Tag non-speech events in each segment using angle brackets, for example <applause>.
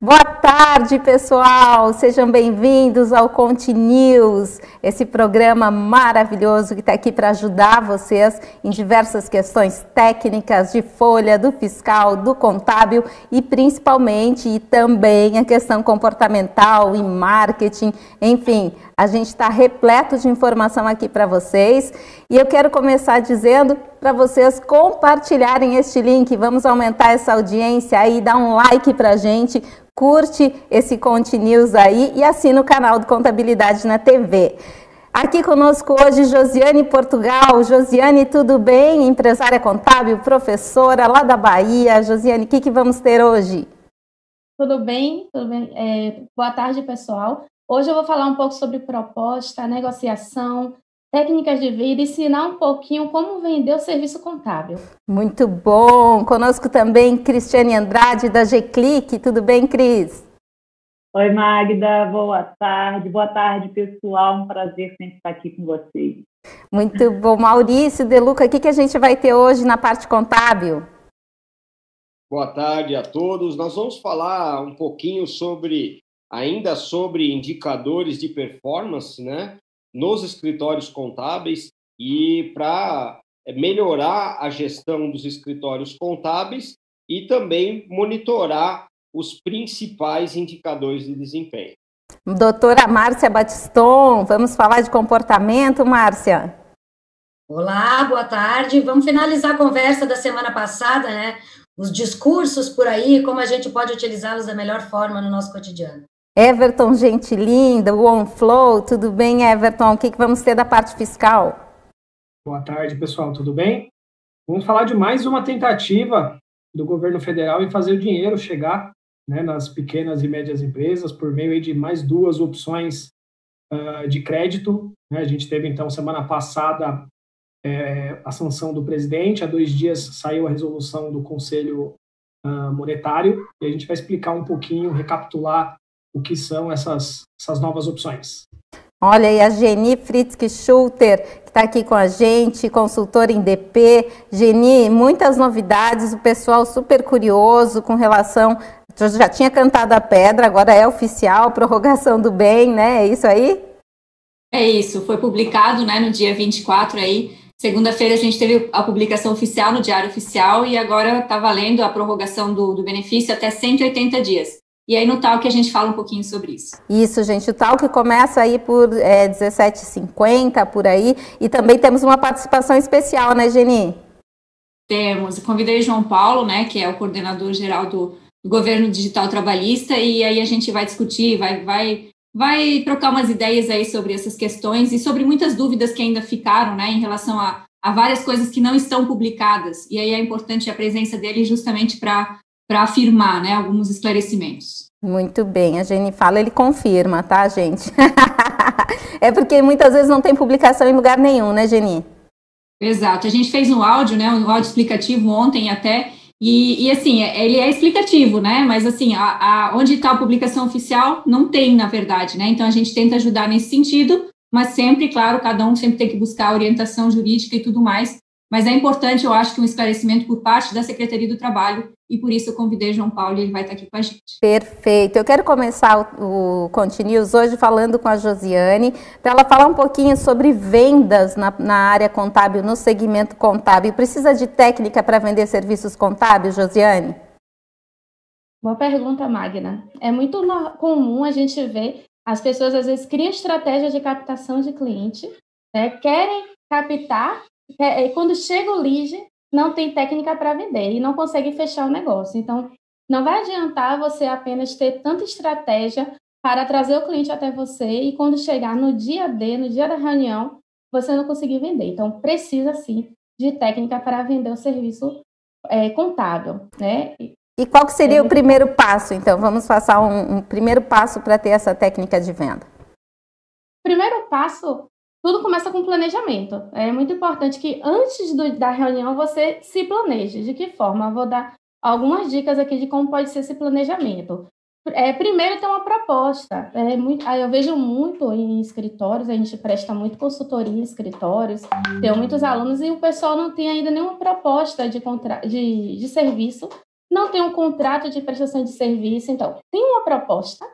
Boa tarde, pessoal! Sejam bem-vindos ao Conte News, esse programa maravilhoso que está aqui para ajudar vocês em diversas questões técnicas de folha, do fiscal, do contábil e principalmente e também a questão comportamental e marketing, enfim, a gente está repleto de informação aqui para vocês e eu quero começar dizendo para vocês compartilharem este link. Vamos aumentar essa audiência aí, dá um like para a gente, curte esse Conte News aí e assina o canal do Contabilidade na TV. Aqui conosco hoje Josiane Portugal. Josiane, tudo bem? Empresária contábil, professora lá da Bahia. Josiane, o que, que vamos ter hoje? Tudo bem, tudo bem. É, boa tarde, pessoal. Hoje eu vou falar um pouco sobre proposta, negociação, técnicas de vida e ensinar um pouquinho como vender o serviço contábil. Muito bom! Conosco também Cristiane Andrade, da G-Click. Tudo bem, Cris? Oi, Magda. Boa tarde. Boa tarde, pessoal. Um prazer sempre estar aqui com vocês. Muito bom. Maurício, Deluca, o que, que a gente vai ter hoje na parte contábil? Boa tarde a todos. Nós vamos falar um pouquinho sobre ainda sobre indicadores de performance, né, nos escritórios contábeis e para melhorar a gestão dos escritórios contábeis e também monitorar os principais indicadores de desempenho. Doutora Márcia Batiston, vamos falar de comportamento, Márcia? Olá, boa tarde. Vamos finalizar a conversa da semana passada, né? Os discursos por aí, como a gente pode utilizá-los da melhor forma no nosso cotidiano. Everton Gentilinda, o OneFlow, tudo bem, Everton? O que, que vamos ter da parte fiscal? Boa tarde, pessoal, tudo bem? Vamos falar de mais uma tentativa do governo federal em fazer o dinheiro chegar né, nas pequenas e médias empresas por meio de mais duas opções uh, de crédito. Né? A gente teve, então, semana passada é, a sanção do presidente, há dois dias saiu a resolução do Conselho uh, Monetário, e a gente vai explicar um pouquinho, recapitular o que são essas, essas novas opções. Olha, e a Geni Fritzke Schulter, que está aqui com a gente, consultora em DP. Geni, muitas novidades, o pessoal super curioso com relação. Já tinha cantado a pedra, agora é oficial, <laughs> prorrogação do bem, né? É isso aí? É isso, foi publicado né, no dia 24 aí. Segunda-feira a gente teve a publicação oficial no Diário Oficial e agora está valendo a prorrogação do, do benefício até 180 dias. E aí no tal que a gente fala um pouquinho sobre isso. Isso, gente. O tal que começa aí por é, 17,50 por aí. E também temos uma participação especial, né, Geni? Temos. Convidei João Paulo, né, que é o coordenador geral do, do governo digital trabalhista, e aí a gente vai discutir, vai, vai, vai trocar umas ideias aí sobre essas questões e sobre muitas dúvidas que ainda ficaram, né, em relação a, a várias coisas que não estão publicadas. E aí é importante a presença dele justamente para para afirmar né, alguns esclarecimentos. Muito bem, a Jenny fala, ele confirma, tá, gente? <laughs> é porque muitas vezes não tem publicação em lugar nenhum, né, Jenny? Exato, a gente fez um áudio, né, um áudio explicativo ontem até, e, e assim, é, ele é explicativo, né, mas assim, a, a onde está a publicação oficial não tem, na verdade, né, então a gente tenta ajudar nesse sentido, mas sempre, claro, cada um sempre tem que buscar orientação jurídica e tudo mais, mas é importante, eu acho, que um esclarecimento por parte da Secretaria do Trabalho, e por isso eu convidei João Paulo e ele vai estar aqui com a gente. Perfeito. Eu quero começar o, o Continuous hoje falando com a Josiane, para ela falar um pouquinho sobre vendas na, na, área contábil, no segmento contábil. Precisa de técnica para vender serviços contábeis, Josiane? Boa pergunta, Magna. É muito comum a gente ver as pessoas às vezes criam estratégias de captação de cliente, né, querem captar e quando chega o lead, não tem técnica para vender e não consegue fechar o negócio. Então, não vai adiantar você apenas ter tanta estratégia para trazer o cliente até você e quando chegar no dia D, no dia da reunião, você não conseguir vender. Então, precisa sim de técnica para vender o serviço é, contábil, né? E qual que seria é, o primeiro passo? Então, vamos passar um, um primeiro passo para ter essa técnica de venda. Primeiro passo tudo começa com planejamento. É muito importante que antes do, da reunião você se planeje. De que forma? Eu vou dar algumas dicas aqui de como pode ser esse planejamento. É, primeiro, ter uma proposta. É muito, eu vejo muito em escritórios, a gente presta muito consultoria em escritórios, tem muitos alunos e o pessoal não tem ainda nenhuma proposta de, contra, de, de serviço não tem um contrato de prestação de serviço. Então, tem uma proposta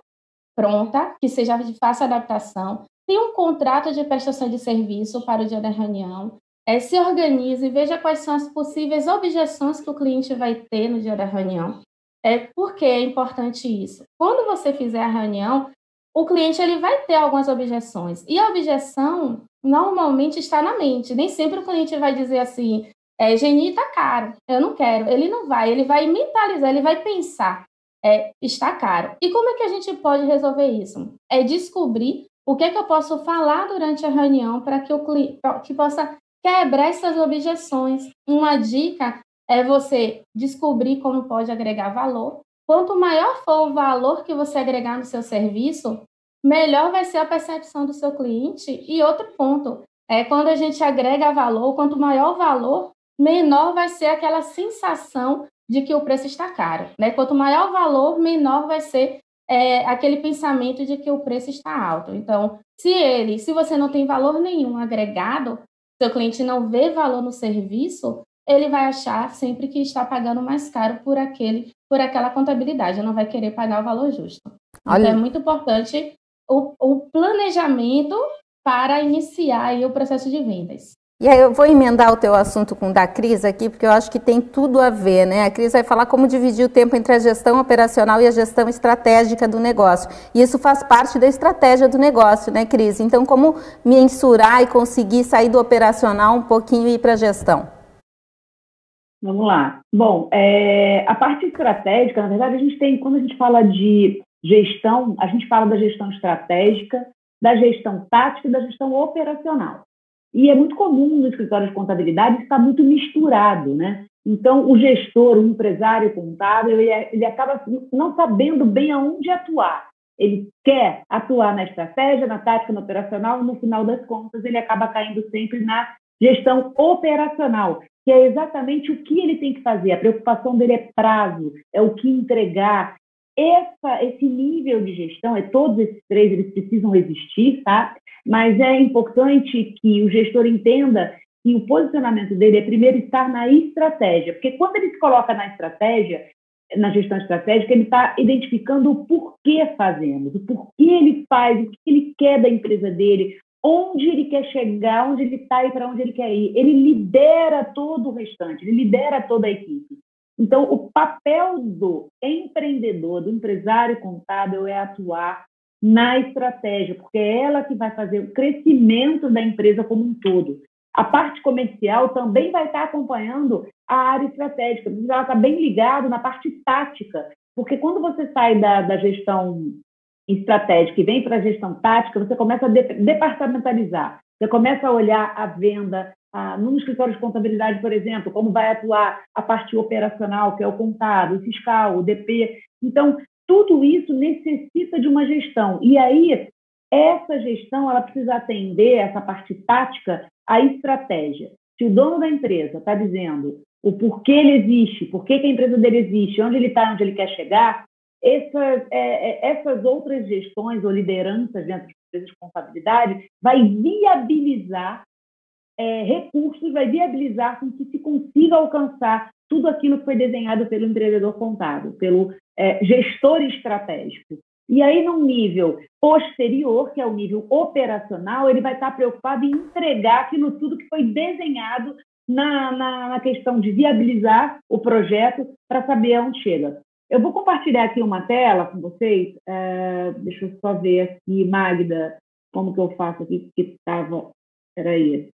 pronta, que seja de fácil adaptação, tem um contrato de prestação de serviço para o dia da reunião, é, se organize, veja quais são as possíveis objeções que o cliente vai ter no dia da reunião. É, por que é importante isso? Quando você fizer a reunião, o cliente ele vai ter algumas objeções. E a objeção normalmente está na mente. Nem sempre o cliente vai dizer assim, é, Geni está caro, eu não quero. Ele não vai, ele vai mentalizar, ele vai pensar, é, está caro. E como é que a gente pode resolver isso? É descobrir o que, é que eu posso falar durante a reunião para que o cliente que possa quebrar essas objeções. Uma dica é você descobrir como pode agregar valor. Quanto maior for o valor que você agregar no seu serviço, melhor vai ser a percepção do seu cliente. E outro ponto é quando a gente agrega valor, quanto maior o valor, menor vai ser aquela sensação de que o preço está caro. Né? Quanto maior o valor, menor vai ser é, aquele pensamento de que o preço está alto. Então, se ele, se você não tem valor nenhum agregado, seu cliente não vê valor no serviço, ele vai achar sempre que está pagando mais caro por aquele, por aquela contabilidade, não vai querer pagar o valor justo. Olha. Então é muito importante o, o planejamento para iniciar o processo de vendas. E aí eu vou emendar o teu assunto com o da Cris aqui, porque eu acho que tem tudo a ver, né? A Cris vai falar como dividir o tempo entre a gestão operacional e a gestão estratégica do negócio. E isso faz parte da estratégia do negócio, né, Cris? Então, como mensurar e conseguir sair do operacional um pouquinho e ir para a gestão? Vamos lá. Bom, é, a parte estratégica, na verdade, a gente tem, quando a gente fala de gestão, a gente fala da gestão estratégica, da gestão tática e da gestão operacional. E é muito comum no escritório de contabilidade estar muito misturado, né? Então, o gestor, o empresário contábil, ele, é, ele acaba não sabendo bem aonde atuar. Ele quer atuar na estratégia, na tática, no operacional, no final das contas, ele acaba caindo sempre na gestão operacional, que é exatamente o que ele tem que fazer. A preocupação dele é prazo, é o que entregar. Essa, esse nível de gestão, é todos esses três, eles precisam existir, tá? Mas é importante que o gestor entenda que o posicionamento dele é primeiro estar na estratégia, porque quando ele se coloca na estratégia, na gestão estratégica, ele está identificando o porquê fazemos, o porquê ele faz, o que ele quer da empresa dele, onde ele quer chegar, onde ele está e para onde ele quer ir. Ele lidera todo o restante, ele lidera toda a equipe. Então, o papel do empreendedor, do empresário contábil é atuar na estratégia, porque é ela que vai fazer o crescimento da empresa como um todo. A parte comercial também vai estar acompanhando a área estratégica, ela está bem ligada na parte tática, porque quando você sai da, da gestão estratégica e vem para a gestão tática, você começa a de, departamentalizar, você começa a olhar a venda, a, num escritório de contabilidade, por exemplo, como vai atuar a parte operacional, que é o contábil, o fiscal, o DP. Então, tudo isso necessita de uma gestão. E aí, essa gestão ela precisa atender, essa parte tática, à estratégia. Se o dono da empresa está dizendo o porquê ele existe, por que a empresa dele existe, onde ele está, onde ele quer chegar, essas, é, é, essas outras gestões ou lideranças dentro de empresas de vai viabilizar é, recursos, vai viabilizar com que se consiga alcançar tudo aquilo que foi desenhado pelo empreendedor contábil, pelo é, gestor estratégico. E aí, num nível posterior, que é o nível operacional, ele vai estar preocupado em entregar aquilo tudo que foi desenhado na, na, na questão de viabilizar o projeto para saber aonde chega. Eu vou compartilhar aqui uma tela com vocês. É, deixa eu só ver aqui, Magda, como que eu faço aqui, que estava. Peraí.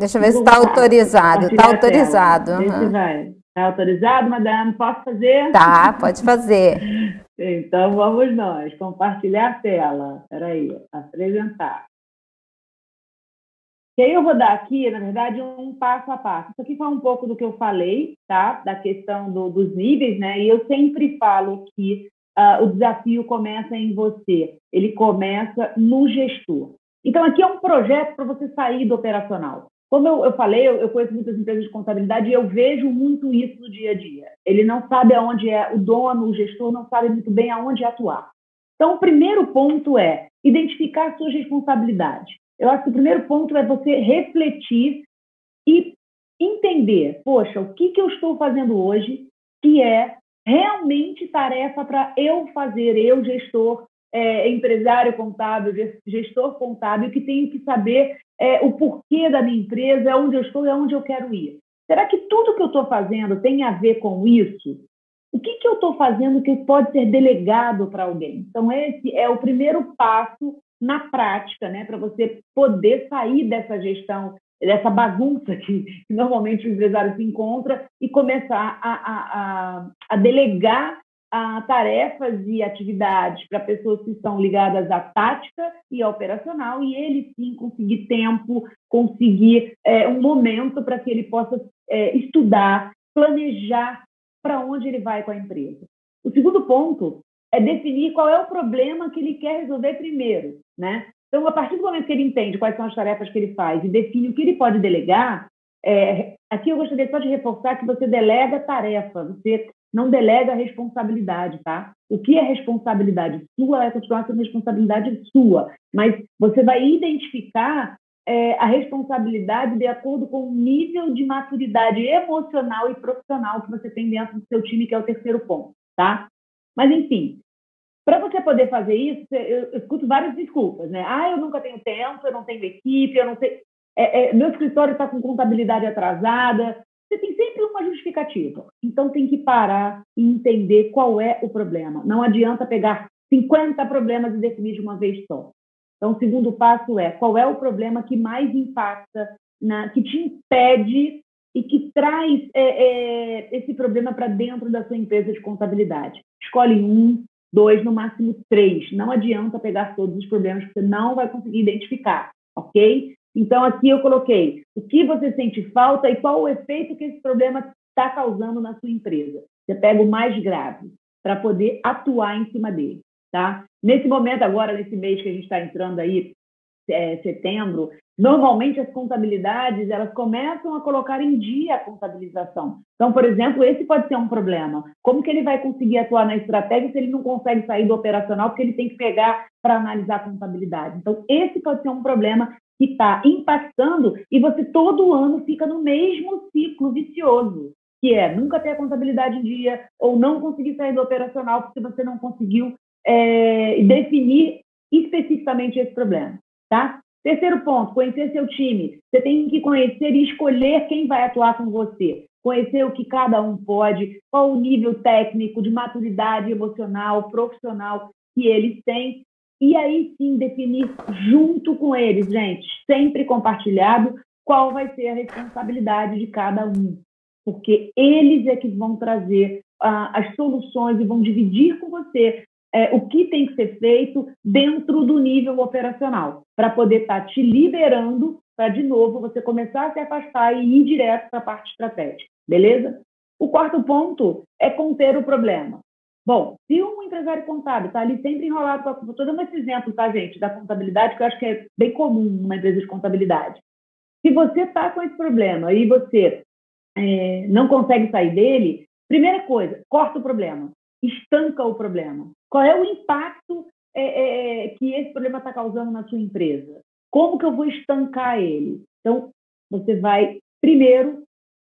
Deixa eu ver se está autorizado. Está autorizado. Uhum. vai. Está autorizado, madame? Posso fazer? Tá, pode fazer. então vamos nós. Compartilhar a tela. Espera aí, apresentar. E aí eu vou dar aqui, na verdade, um passo a passo. Isso aqui foi um pouco do que eu falei, tá? Da questão do, dos níveis, né? E eu sempre falo que uh, o desafio começa em você. Ele começa no gestor. Então, aqui é um projeto para você sair do operacional. Como eu, eu falei, eu, eu, conheço muitas empresas de contabilidade e eu vejo muito isso no dia a dia. Ele não sabe aonde é, o dono, o gestor não sabe muito bem aonde atuar. Então, o primeiro ponto é identificar as suas responsabilidades. Eu acho que o primeiro ponto é você refletir e entender, poxa, o que, que eu estou fazendo hoje que é realmente tarefa para eu fazer, eu, gestor, é, empresário contábil, gestor contábil, que tenho que saber é, o porquê da minha empresa, onde eu estou e aonde eu quero ir. Será que tudo que eu estou fazendo tem a ver com isso? O que, que eu estou fazendo que pode ser delegado para alguém? Então, esse é o primeiro passo na prática, né, para você poder sair dessa gestão, dessa bagunça que, que, normalmente o empresário se encontra e começar a, a, a, a delegar a tarefas e atividades para pessoas que estão ligadas à tática e ao operacional e ele sim conseguir tempo, conseguir é, um momento para que ele possa é, estudar, planejar para onde ele vai com a empresa. O segundo ponto é definir qual é o problema que ele quer resolver primeiro, né? Então, a partir do momento que ele entende quais são as tarefas que ele faz e define o que ele pode delegar, é, aqui eu gostaria só de reforçar que você delega tarefa, você não delega responsabilidade, tá? O que é responsabilidade sua vai continuar sendo responsabilidade sua, mas você vai identificar é, a responsabilidade de acordo com o nível de maturidade emocional e profissional que você tem dentro do seu time, que é o terceiro ponto, tá? Mas, enfim, para você poder fazer isso, eu escuto várias desculpas, né? Ah, eu nunca tenho tempo, eu não tenho equipe, eu não sei. É, é, meu escritório está com contabilidade atrasada. Você tem sempre uma justificativa. Então tem que parar e entender qual é o problema. Não adianta pegar 50 problemas e definir de uma vez só. Então, o segundo passo é qual é o problema que mais impacta, na, que te impede e que traz é, é, esse problema para dentro da sua empresa de contabilidade. Escolhe um, dois, no máximo três. Não adianta pegar todos os problemas que você não vai conseguir identificar, ok? Então, aqui eu coloquei o que você sente falta e qual o efeito que esse problema está causando na sua empresa. Você pega o mais grave para poder atuar em cima dele, tá? Nesse momento agora, nesse mês que a gente está entrando aí, é, setembro, Normalmente as contabilidades elas começam a colocar em dia a contabilização. Então, por exemplo, esse pode ser um problema. Como que ele vai conseguir atuar na estratégia se ele não consegue sair do operacional porque ele tem que pegar para analisar a contabilidade? Então, esse pode ser um problema que está impactando e você todo ano fica no mesmo ciclo vicioso, que é nunca ter a contabilidade em dia ou não conseguir sair do operacional porque você não conseguiu é, definir especificamente esse problema, tá? Terceiro ponto, conhecer seu time. Você tem que conhecer e escolher quem vai atuar com você. Conhecer o que cada um pode, qual o nível técnico, de maturidade emocional, profissional que eles têm. E aí sim definir junto com eles, gente, sempre compartilhado, qual vai ser a responsabilidade de cada um. Porque eles é que vão trazer ah, as soluções e vão dividir com você é, o que tem que ser feito dentro do nível operacional, para poder estar tá te liberando para, de novo, você começar a se afastar e ir direto para a parte estratégica, beleza? O quarto ponto é conter o problema. Bom, se um empresário contábil está ali sempre enrolado. Estou dando esse exemplo, tá, gente, da contabilidade, que eu acho que é bem comum numa empresa de contabilidade. Se você está com esse problema e você é, não consegue sair dele, primeira coisa, corta o problema estanca o problema? Qual é o impacto é, é, é que esse problema está causando na sua empresa? Como que eu vou estancar ele? Então, você vai, primeiro,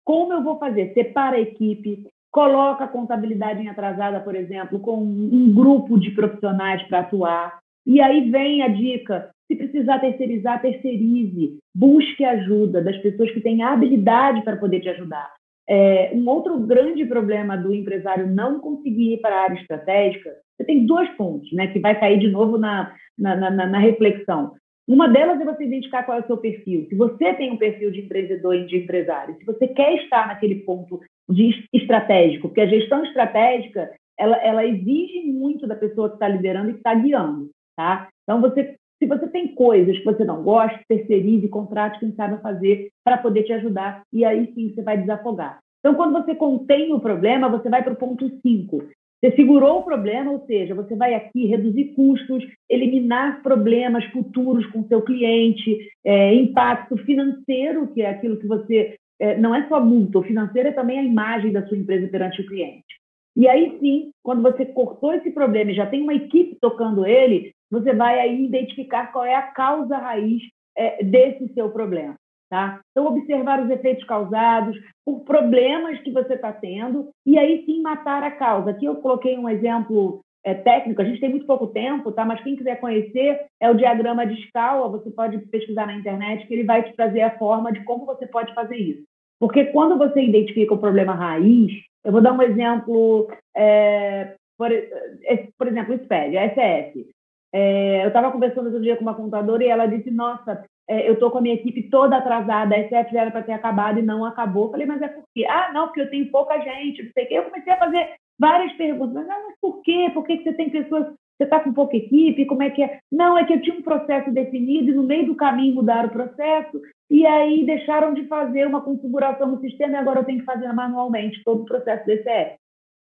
como eu vou fazer? Separa a equipe, coloca a contabilidade em atrasada, por exemplo, com um grupo de profissionais para atuar. E aí vem a dica: se precisar terceirizar, terceirize. Busque ajuda das pessoas que têm habilidade para poder te ajudar. É, um outro grande problema do empresário não conseguir ir para a área estratégica, você tem dois pontos, né, que vai cair de novo na, na, na, na reflexão. Uma delas é você identificar qual é o seu perfil. Se você tem um perfil de empreendedor e de empresário, se você quer estar naquele ponto de estratégico, porque a gestão estratégica ela, ela exige muito da pessoa que está liderando e que está guiando, tá? Então você se você tem coisas que você não gosta, terceirize, contrate quem sabe fazer para poder te ajudar e aí sim você vai desafogar. Então, quando você contém o problema, você vai para o ponto 5. Você segurou o problema, ou seja, você vai aqui reduzir custos, eliminar problemas futuros com seu cliente, é, impacto financeiro, que é aquilo que você. É, não é só multa, o financeiro é também a imagem da sua empresa perante o cliente. E aí sim, quando você cortou esse problema e já tem uma equipe tocando ele, você vai aí identificar qual é a causa raiz é, desse seu problema. Tá? Então, observar os efeitos causados por problemas que você está tendo e aí sim matar a causa. Aqui eu coloquei um exemplo é, técnico, a gente tem muito pouco tempo, tá? mas quem quiser conhecer é o diagrama de escala, você pode pesquisar na internet que ele vai te trazer a forma de como você pode fazer isso. Porque quando você identifica o problema raiz, eu vou dar um exemplo, é, por, é, por exemplo, SPED, a SS. É, eu estava conversando outro dia com uma contadora e ela disse, nossa, é, eu estou com a minha equipe toda atrasada, a SF já era para ter acabado e não acabou. Eu falei, mas é por quê? Ah, não, porque eu tenho pouca gente, não sei o quê. Eu comecei a fazer várias perguntas, mas, ah, mas por quê? Por que, que você tem pessoas, você está com pouca equipe, como é que é? Não, é que eu tinha um processo definido e no meio do caminho mudaram o processo e aí deixaram de fazer uma configuração no sistema e agora eu tenho que fazer manualmente todo o processo DCF.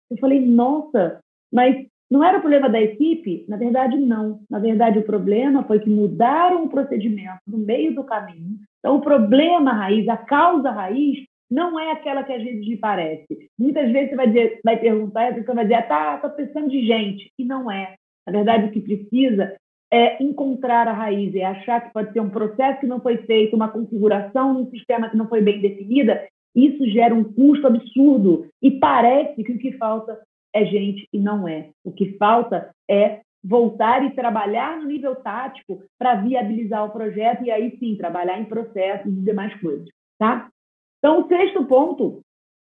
Eu falei, nossa, mas não era o problema da equipe? Na verdade, não. Na verdade, o problema foi que mudaram o procedimento no meio do caminho. Então, o problema raiz, a causa raiz, não é aquela que às vezes lhe parece. Muitas vezes você vai, dizer, vai perguntar e a pessoa vai dizer, ah, tá, tá precisando de gente. E não é. Na verdade, o que precisa é encontrar a raiz, é achar que pode ser um processo que não foi feito, uma configuração num sistema que não foi bem definida. Isso gera um custo absurdo e parece que o que falta é gente e não é. O que falta é voltar e trabalhar no nível tático para viabilizar o projeto e aí sim trabalhar em processos e demais coisas, tá? Então, o sexto ponto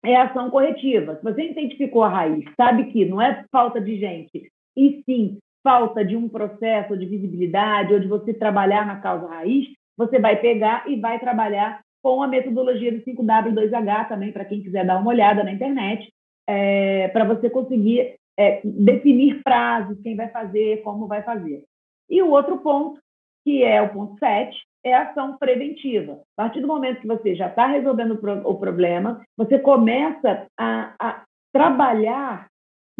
é a ação corretiva. Se você identificou a raiz, sabe que não é falta de gente, e sim falta de um processo de visibilidade ou de você trabalhar na causa raiz, você vai pegar e vai trabalhar com a metodologia do 5W2H também, para quem quiser dar uma olhada na internet, é, para você conseguir é, definir prazos, quem vai fazer, como vai fazer. E o outro ponto, que é o ponto 7, é a ação preventiva. A partir do momento que você já está resolvendo o problema, você começa a, a trabalhar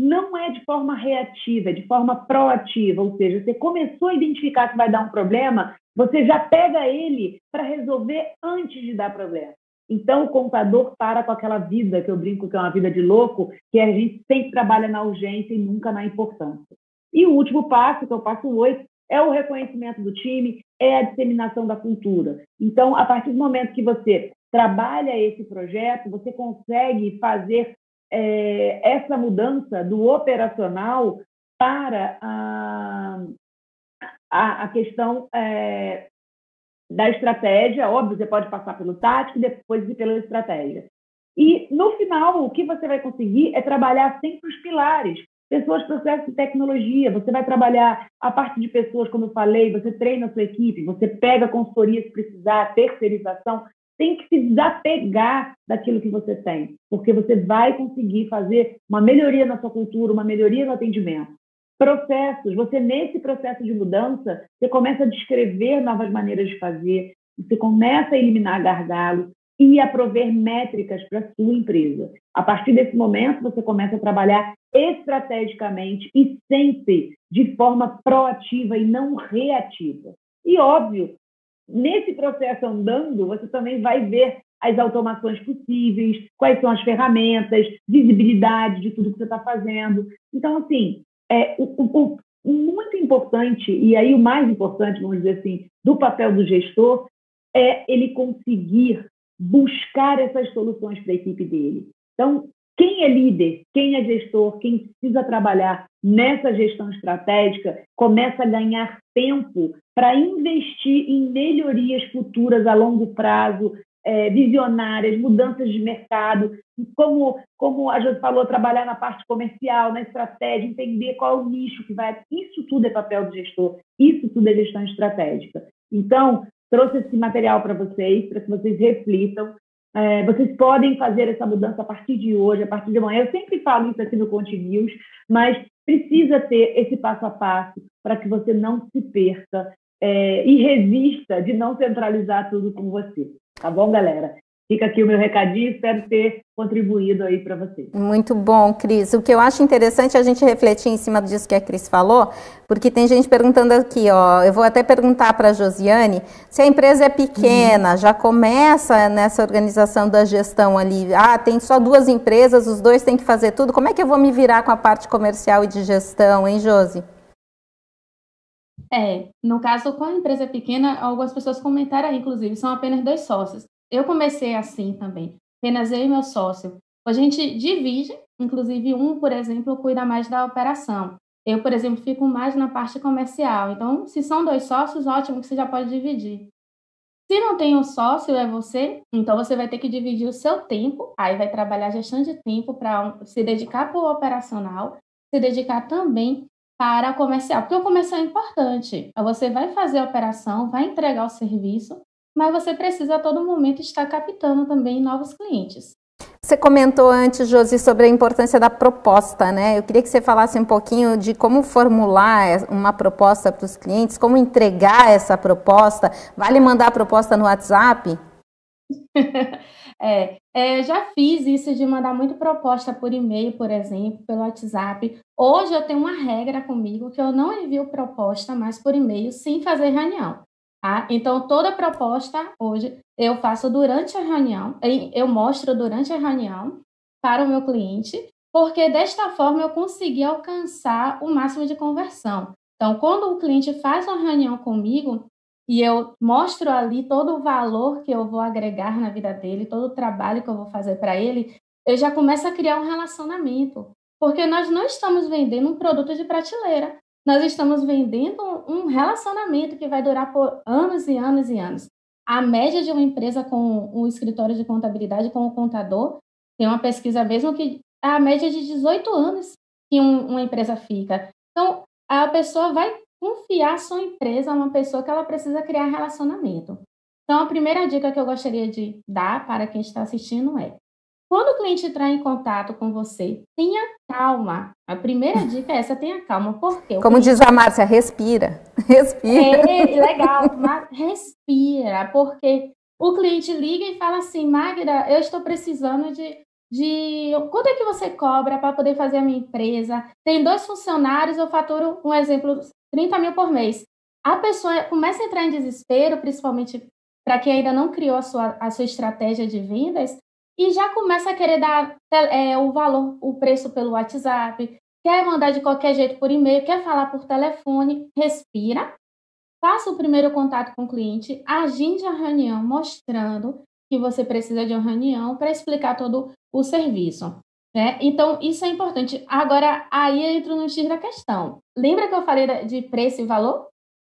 não é de forma reativa, é de forma proativa, ou seja, você começou a identificar que vai dar um problema, você já pega ele para resolver antes de dar problema. Então, o contador para com aquela vida que eu brinco que é uma vida de louco, que a gente sempre trabalha na urgência e nunca na importância. E o último passo, que é o passo 8, é o reconhecimento do time, é a disseminação da cultura. Então, a partir do momento que você trabalha esse projeto, você consegue fazer é, essa mudança do operacional para a, a, a questão é, da estratégia. Óbvio, você pode passar pelo tático e depois ir pela estratégia. E, no final, o que você vai conseguir é trabalhar sempre os pilares. Pessoas, processos e tecnologia. Você vai trabalhar a parte de pessoas, como eu falei, você treina a sua equipe, você pega consultoria se precisar, terceirização tem que se desapegar daquilo que você tem, porque você vai conseguir fazer uma melhoria na sua cultura, uma melhoria no atendimento. Processos, você nesse processo de mudança, você começa a descrever novas maneiras de fazer, você começa a eliminar gargalos e a prover métricas para a sua empresa. A partir desse momento, você começa a trabalhar estrategicamente e sempre de forma proativa e não reativa. E óbvio, nesse processo andando, você também vai ver as automações possíveis, quais são as ferramentas, visibilidade de tudo que você está fazendo. Então, assim, é, o, o, o, muito importante, e aí o mais importante, vamos dizer assim, do papel do gestor, é ele conseguir buscar essas soluções para a equipe dele. Então, quem é líder, quem é gestor, quem precisa trabalhar nessa gestão estratégica, começa a ganhar tempo para investir em melhorias futuras a longo prazo, é, visionárias, mudanças de mercado, como, como a gente falou, trabalhar na parte comercial, na estratégia, entender qual é o nicho que vai. Isso tudo é papel do gestor, isso tudo é gestão estratégica. Então, trouxe esse material para vocês, para que vocês reflitam, é, vocês podem fazer essa mudança a partir de hoje, a partir de amanhã. Eu sempre falo isso aqui no Conte News, mas precisa ter esse passo a passo para que você não se perca é, e resista de não centralizar tudo com você. Tá bom, galera? Fica aqui o meu recadinho, espero ter contribuído aí para vocês. Muito bom, Cris. O que eu acho interessante é a gente refletir em cima disso que a Cris falou, porque tem gente perguntando aqui, ó, eu vou até perguntar para a Josiane, se a empresa é pequena, uhum. já começa nessa organização da gestão ali, ah, tem só duas empresas, os dois têm que fazer tudo, como é que eu vou me virar com a parte comercial e de gestão, hein, Josi? É, no caso, com a empresa pequena, algumas pessoas comentaram aí, inclusive, são apenas dois sócios. Eu comecei assim também, apenas eu e meu sócio. A gente divide, inclusive um, por exemplo, cuida mais da operação. Eu, por exemplo, fico mais na parte comercial. Então, se são dois sócios, ótimo que você já pode dividir. Se não tem um sócio, é você, então você vai ter que dividir o seu tempo, aí vai trabalhar gestão de tempo para se dedicar para o operacional, se dedicar também para comercial, porque o comercial é importante. Você vai fazer a operação, vai entregar o serviço, mas você precisa a todo momento estar captando também novos clientes. Você comentou antes, Josi, sobre a importância da proposta, né? Eu queria que você falasse um pouquinho de como formular uma proposta para os clientes, como entregar essa proposta. Vale mandar a proposta no WhatsApp? <laughs> é, é, já fiz isso de mandar muito proposta por e-mail, por exemplo, pelo WhatsApp. Hoje eu tenho uma regra comigo que eu não envio proposta mais por e-mail sem fazer reunião. Tá? Então, toda proposta hoje eu faço durante a reunião, eu mostro durante a reunião para o meu cliente, porque desta forma eu consegui alcançar o máximo de conversão. Então, quando o cliente faz uma reunião comigo e eu mostro ali todo o valor que eu vou agregar na vida dele, todo o trabalho que eu vou fazer para ele, eu já começo a criar um relacionamento. Porque nós não estamos vendendo um produto de prateleira nós estamos vendendo um relacionamento que vai durar por anos e anos e anos. A média de uma empresa com um escritório de contabilidade com o contador tem uma pesquisa mesmo que é a média de 18 anos que um, uma empresa fica. Então, a pessoa vai confiar sua empresa a uma pessoa que ela precisa criar relacionamento. Então, a primeira dica que eu gostaria de dar para quem está assistindo é: quando o cliente entrar em contato com você, tenha calma. A primeira dica é essa, tenha calma. Por quê? Como cliente... diz a Márcia, respira. <laughs> Respira. É, legal, mas respira, porque o cliente liga e fala assim, Magda, eu estou precisando de, de... Quanto é que você cobra para poder fazer a minha empresa? Tem dois funcionários, eu faturo, um exemplo, 30 mil por mês. A pessoa começa a entrar em desespero, principalmente para quem ainda não criou a sua, a sua estratégia de vendas, e já começa a querer dar é, o valor, o preço pelo WhatsApp, quer mandar de qualquer jeito por e-mail, quer falar por telefone, respira, faça o primeiro contato com o cliente, agende a reunião mostrando que você precisa de uma reunião para explicar todo o serviço. Né? Então, isso é importante. Agora, aí entra no X da questão. Lembra que eu falei de preço e valor?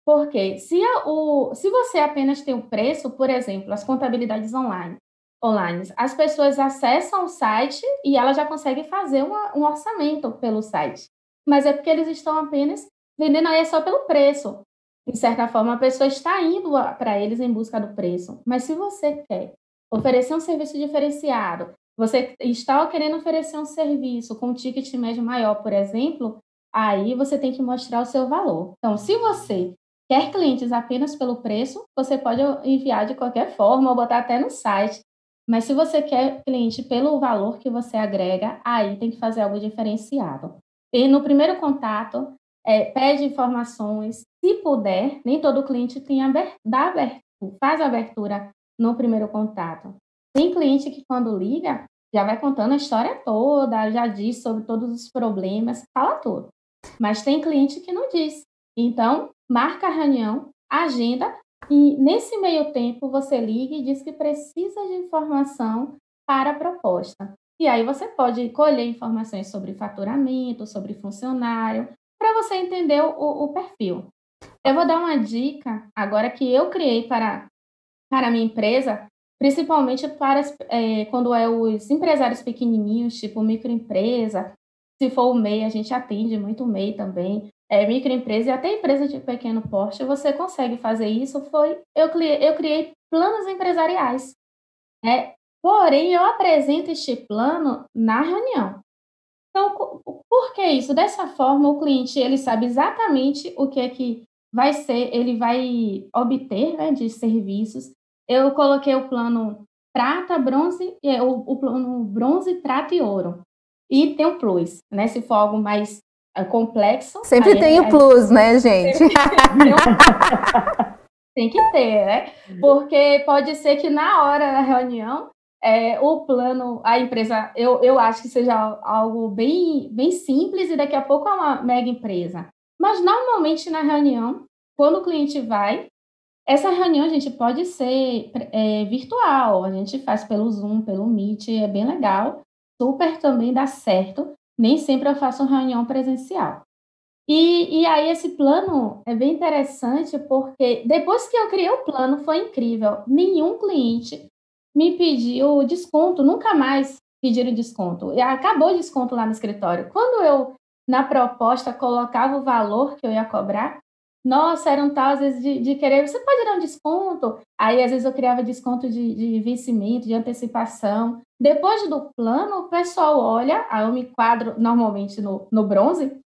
Porque se, o, se você apenas tem o preço, por exemplo, as contabilidades online, online. As pessoas acessam o site e ela já consegue fazer uma, um orçamento pelo site. Mas é porque eles estão apenas vendendo aí só pelo preço. De certa forma, a pessoa está indo para eles em busca do preço. Mas se você quer oferecer um serviço diferenciado, você está querendo oferecer um serviço com um ticket médio maior, por exemplo, aí você tem que mostrar o seu valor. Então, se você quer clientes apenas pelo preço, você pode enviar de qualquer forma ou botar até no site. Mas se você quer cliente pelo valor que você agrega, aí tem que fazer algo diferenciado. E no primeiro contato, é, pede informações, se puder, nem todo cliente tem abertura, abertura, faz abertura no primeiro contato. Tem cliente que quando liga, já vai contando a história toda, já diz sobre todos os problemas, fala tudo. Mas tem cliente que não diz. Então, marca a reunião, agenda e nesse meio tempo você liga e diz que precisa de informação para a proposta. E aí você pode colher informações sobre faturamento, sobre funcionário, para você entender o, o, perfil. Eu vou dar uma dica agora que eu criei para, para a minha empresa, principalmente para é, quando é os empresários pequenininhos, tipo microempresa. Se for o MEI, a gente atende muito o MEI também é, microempresa e até empresa de pequeno porte, você consegue fazer isso. Foi eu criei, eu criei planos empresariais. Né? Porém, eu apresento este plano na reunião. Então, por que isso? Dessa forma, o cliente ele sabe exatamente o que é que vai ser, ele vai obter né, de serviços. Eu coloquei o plano prata, bronze, o, o plano bronze, prata e ouro. E tem o plus, né? Se for algo mais é complexo. Sempre tem o plus, né, gente? <laughs> tem que ter, né? Porque pode ser que na hora da reunião é, o plano, a empresa, eu, eu acho que seja algo bem, bem simples e daqui a pouco é uma mega empresa. Mas normalmente na reunião, quando o cliente vai, Essa reunião a gente pode ser é, virtual, a gente faz pelo Zoom, pelo Meet, é bem legal, super também dá certo. Nem sempre eu faço reunião presencial. E, e aí esse plano é bem interessante porque depois que eu criei o plano foi incrível. Nenhum cliente me pediu desconto, nunca mais pediram desconto. Acabou o desconto lá no escritório. Quando eu, na proposta, colocava o valor que eu ia cobrar, nossa, eram tal, às vezes, de, de, querer, você pode dar um desconto. Aí, às vezes, eu criava desconto de, de vencimento, de antecipação. Depois do plano, o pessoal olha, aí eu me quadro normalmente no, no bronze,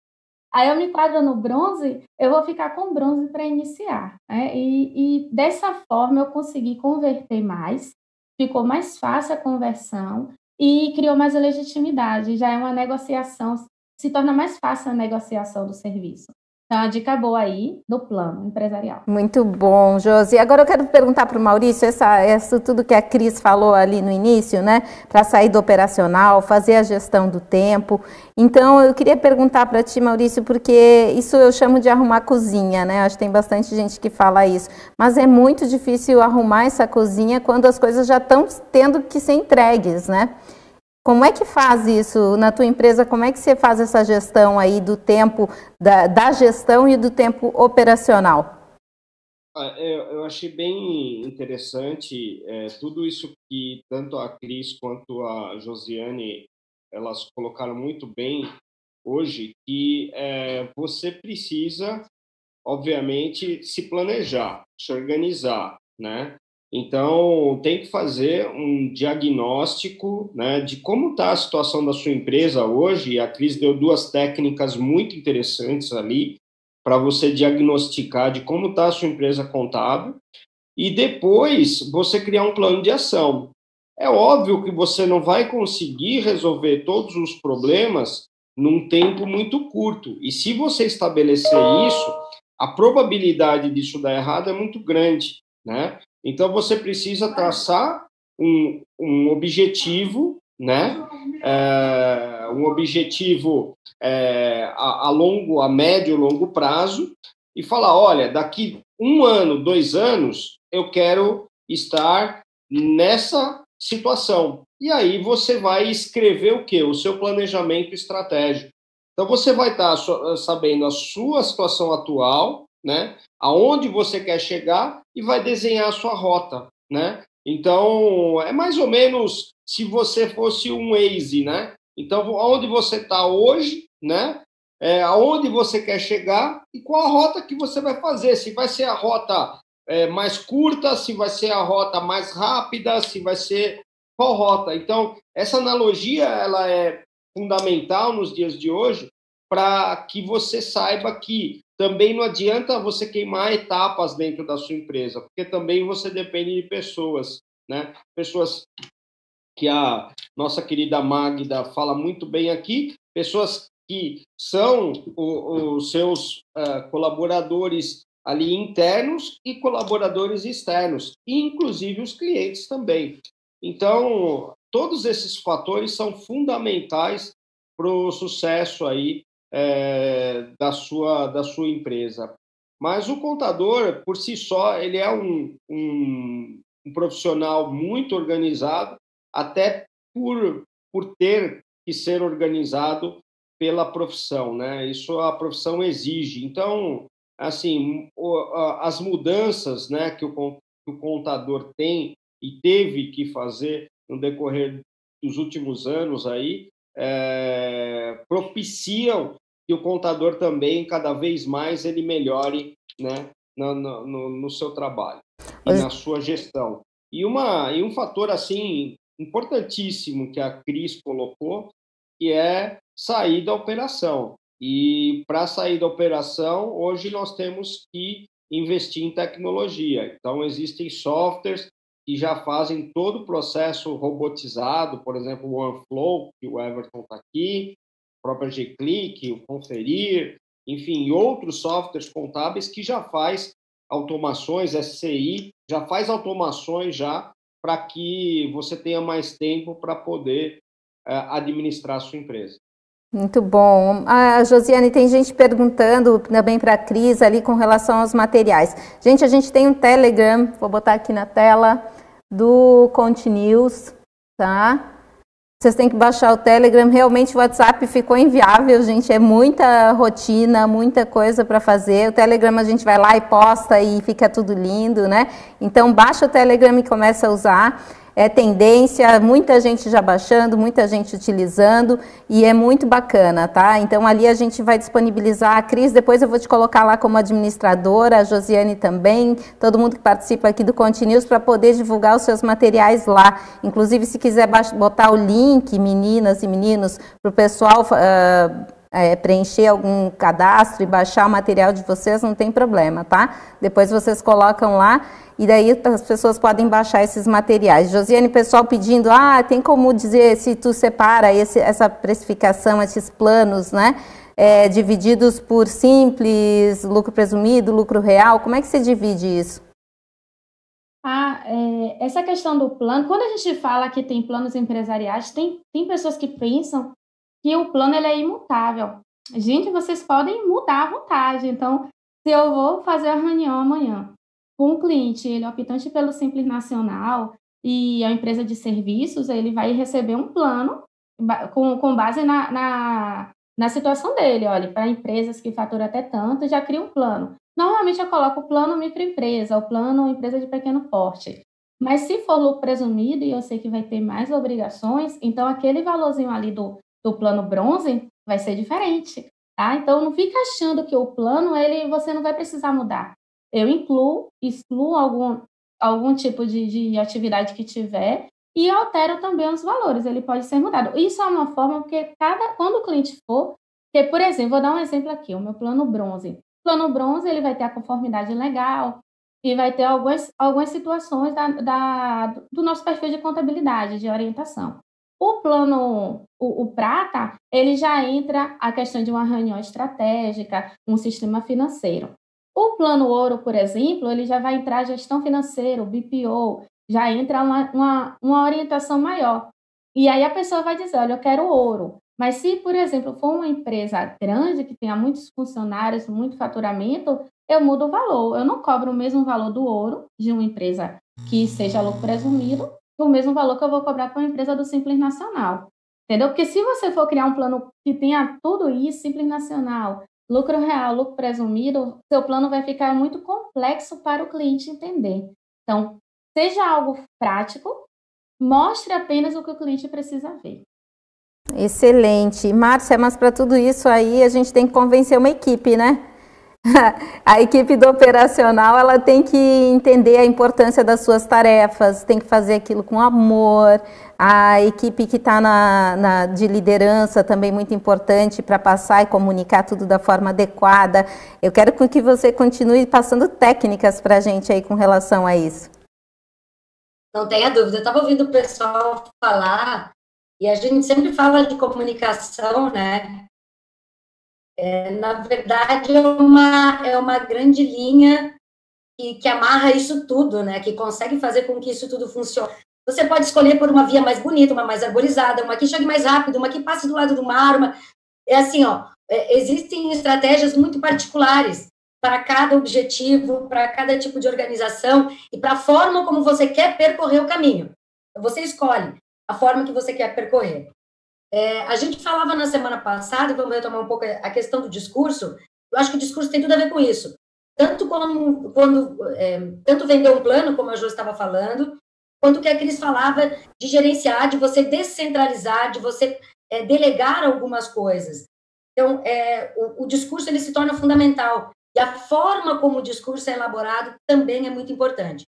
aí eu me quadro no bronze, eu vou ficar com bronze para iniciar. Né? E, e dessa forma eu consegui converter mais, ficou mais fácil a conversão e criou mais legitimidade. Já é uma negociação, se torna mais fácil a negociação do serviço. Então, a dica boa aí do plano empresarial. Muito bom, Josi. Agora eu quero perguntar para o Maurício, essa, essa, tudo que a Cris falou ali no início, né? Para sair do operacional, fazer a gestão do tempo. Então, eu queria perguntar para ti, Maurício, porque isso eu chamo de arrumar cozinha, né? Acho que tem bastante gente que fala isso. Mas é muito difícil arrumar essa cozinha quando as coisas já estão tendo que ser entregues, né? Como é que faz isso na tua empresa? Como é que você faz essa gestão aí do tempo, da, da gestão e do tempo operacional? Ah, é, eu achei bem interessante é, tudo isso que tanto a Cris quanto a Josiane elas colocaram muito bem hoje, que é, você precisa, obviamente, se planejar, se organizar, né? Então, tem que fazer um diagnóstico né, de como está a situação da sua empresa hoje. A Cris deu duas técnicas muito interessantes ali para você diagnosticar de como está a sua empresa contábil e depois você criar um plano de ação. É óbvio que você não vai conseguir resolver todos os problemas num tempo muito curto. E se você estabelecer isso, a probabilidade disso dar errado é muito grande, né? Então, você precisa traçar um, um objetivo, né? É, um objetivo é, a, a, longo, a médio, longo prazo e falar, olha, daqui um ano, dois anos, eu quero estar nessa situação. E aí você vai escrever o quê? O seu planejamento estratégico. Então você vai estar sabendo a sua situação atual, né? Aonde você quer chegar e vai desenhar a sua rota, né? Então, é mais ou menos se você fosse um Waze, né? Então, aonde você está hoje, né? É, aonde você quer chegar e qual a rota que você vai fazer. Se vai ser a rota é, mais curta, se vai ser a rota mais rápida, se vai ser qual rota. Então, essa analogia ela é fundamental nos dias de hoje para que você saiba que também não adianta você queimar etapas dentro da sua empresa, porque também você depende de pessoas, né? Pessoas que a nossa querida Magda fala muito bem aqui, pessoas que são os seus uh, colaboradores ali internos e colaboradores externos, inclusive os clientes também. Então, todos esses fatores são fundamentais para o sucesso aí é, da, sua, da sua empresa. Mas o contador, por si só, ele é um, um, um profissional muito organizado, até por, por ter que ser organizado pela profissão, né? Isso a profissão exige. Então, assim, as mudanças, né, que o, contador tem e teve que fazer no decorrer dos últimos anos aí, é, propiciam que o contador também, cada vez mais, ele melhore né, no, no, no seu trabalho e na sua gestão. E, uma, e um fator assim importantíssimo que a Cris colocou, que é sair da operação. E para sair da operação, hoje nós temos que investir em tecnologia. Então, existem softwares que já fazem todo o processo robotizado, por exemplo, o OneFlow, que o Everton está aqui, a própria G-Click, o Conferir, enfim, outros softwares contábeis que já faz automações, SCI, já faz automações já para que você tenha mais tempo para poder uh, administrar a sua empresa. Muito bom. A Josiane, tem gente perguntando também para a Cris ali com relação aos materiais. Gente, a gente tem um Telegram, vou botar aqui na tela, do Continuous, tá? Vocês têm que baixar o Telegram. Realmente o WhatsApp ficou inviável, gente. É muita rotina, muita coisa para fazer. O Telegram a gente vai lá e posta e fica tudo lindo, né? Então baixa o Telegram e começa a usar é tendência, muita gente já baixando, muita gente utilizando e é muito bacana, tá? Então ali a gente vai disponibilizar a Cris, depois eu vou te colocar lá como administradora, a Josiane também, todo mundo que participa aqui do Continuous para poder divulgar os seus materiais lá. Inclusive, se quiser botar o link, meninas e meninos, para o pessoal. Uh, é, preencher algum cadastro e baixar o material de vocês, não tem problema, tá? Depois vocês colocam lá e daí as pessoas podem baixar esses materiais. Josiane, pessoal pedindo, ah, tem como dizer se tu separa esse, essa precificação, esses planos, né? É, divididos por simples, lucro presumido, lucro real, como é que você divide isso? Ah, é, essa questão do plano, quando a gente fala que tem planos empresariais, tem, tem pessoas que pensam que o plano ele é imutável. Gente, vocês podem mudar à vontade. Então, se eu vou fazer a reunião amanhã com um cliente, ele é optante pelo Simples Nacional e a empresa de serviços, ele vai receber um plano com, com base na, na, na situação dele. Olha, para empresas que faturam até tanto, já cria um plano. Normalmente eu coloco o plano microempresa, o plano empresa de pequeno porte. Mas se for lucro presumido e eu sei que vai ter mais obrigações, então aquele valorzinho ali do, do plano bronze vai ser diferente, tá? Então não fica achando que o plano ele você não vai precisar mudar. Eu incluo, excluo algum, algum tipo de, de atividade que tiver e altero também os valores, ele pode ser mudado. Isso é uma forma porque cada quando o cliente for, que por exemplo, vou dar um exemplo aqui, o meu plano bronze. Plano bronze ele vai ter a conformidade legal e vai ter algumas, algumas situações da, da, do nosso perfil de contabilidade, de orientação. O plano, o, o, prata, ele já entra a questão de uma reunião estratégica, um sistema financeiro. O plano ouro, por exemplo, ele já vai entrar gestão financeira, o BPO, já entra uma, uma, uma orientação maior. E aí a pessoa vai dizer, olha, eu quero ouro. Mas se, por exemplo, for uma empresa grande, que tenha muitos funcionários, muito faturamento, eu mudo o valor. Eu não cobro o mesmo valor do ouro de uma empresa que seja lucro presumido, o mesmo valor que eu vou cobrar para uma empresa do Simples Nacional. Entendeu? Porque se você for criar um plano que tenha tudo isso, Simples Nacional, lucro real, lucro presumido, seu plano vai ficar muito complexo para o cliente entender. Então, seja algo prático, mostre apenas o que o cliente precisa ver. Excelente. Márcia, mas para tudo isso aí a gente tem que convencer uma equipe, né? <laughs> a equipe do operacional ela tem que entender a importância das suas tarefas, tem que fazer aquilo com amor. A equipe que está na, na, de liderança também muito importante para passar e comunicar tudo da forma adequada. Eu quero que você continue passando técnicas para a gente aí com relação a isso. Não tenha dúvida. Eu estava ouvindo o pessoal falar e a gente sempre fala de comunicação, né? É, na verdade, é uma, é uma grande linha que, que amarra isso tudo, né? Que consegue fazer com que isso tudo funcione. Você pode escolher por uma via mais bonita, uma mais arborizada, uma que chegue mais rápido, uma que passe do lado do mar. Uma... É assim, ó, é, existem estratégias muito particulares para cada objetivo, para cada tipo de organização e para a forma como você quer percorrer o caminho. Você escolhe a forma que você quer percorrer. É, a gente falava na semana passada, vamos retomar um pouco a questão do discurso, eu acho que o discurso tem tudo a ver com isso. Tanto como, quando, é, tanto vender um plano, como a Jo estava falando, quanto que a Cris falava de gerenciar, de você descentralizar, de você é, delegar algumas coisas. Então, é, o, o discurso ele se torna fundamental. E a forma como o discurso é elaborado também é muito importante.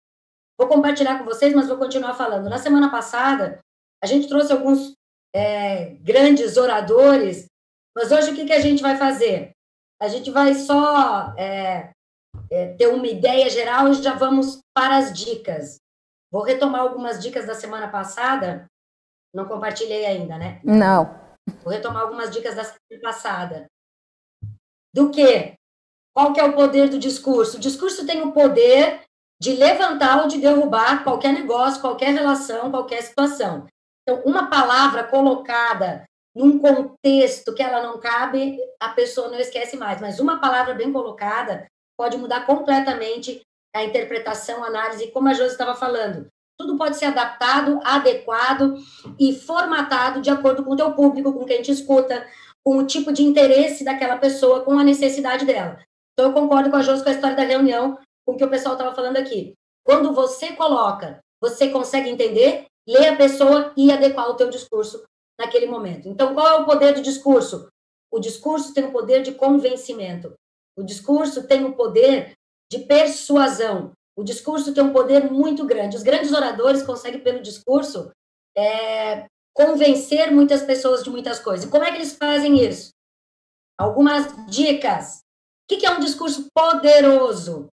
Vou compartilhar com vocês, mas vou continuar falando. Na semana passada, a gente trouxe alguns é, grandes oradores, mas hoje o que, que a gente vai fazer? A gente vai só é, é, ter uma ideia geral e já vamos para as dicas. Vou retomar algumas dicas da semana passada. Não compartilhei ainda, né? Não. Vou retomar algumas dicas da semana passada. Do que? Qual que é o poder do discurso? O discurso tem o poder de levantar ou de derrubar qualquer negócio, qualquer relação, qualquer situação. Então, uma palavra colocada num contexto que ela não cabe, a pessoa não esquece mais. Mas uma palavra bem colocada pode mudar completamente a interpretação, a análise, como a Josi estava falando. Tudo pode ser adaptado, adequado e formatado de acordo com o teu público, com quem te escuta, com o tipo de interesse daquela pessoa, com a necessidade dela. Então, eu concordo com a Josi com a história da reunião, com o que o pessoal estava falando aqui. Quando você coloca, você consegue entender, ler a pessoa e adequar o teu discurso naquele momento. Então, qual é o poder do discurso? O discurso tem o poder de convencimento. O discurso tem o poder de persuasão. O discurso tem um poder muito grande. Os grandes oradores conseguem, pelo discurso, é, convencer muitas pessoas de muitas coisas. E como é que eles fazem isso? Algumas dicas. O que é um discurso poderoso?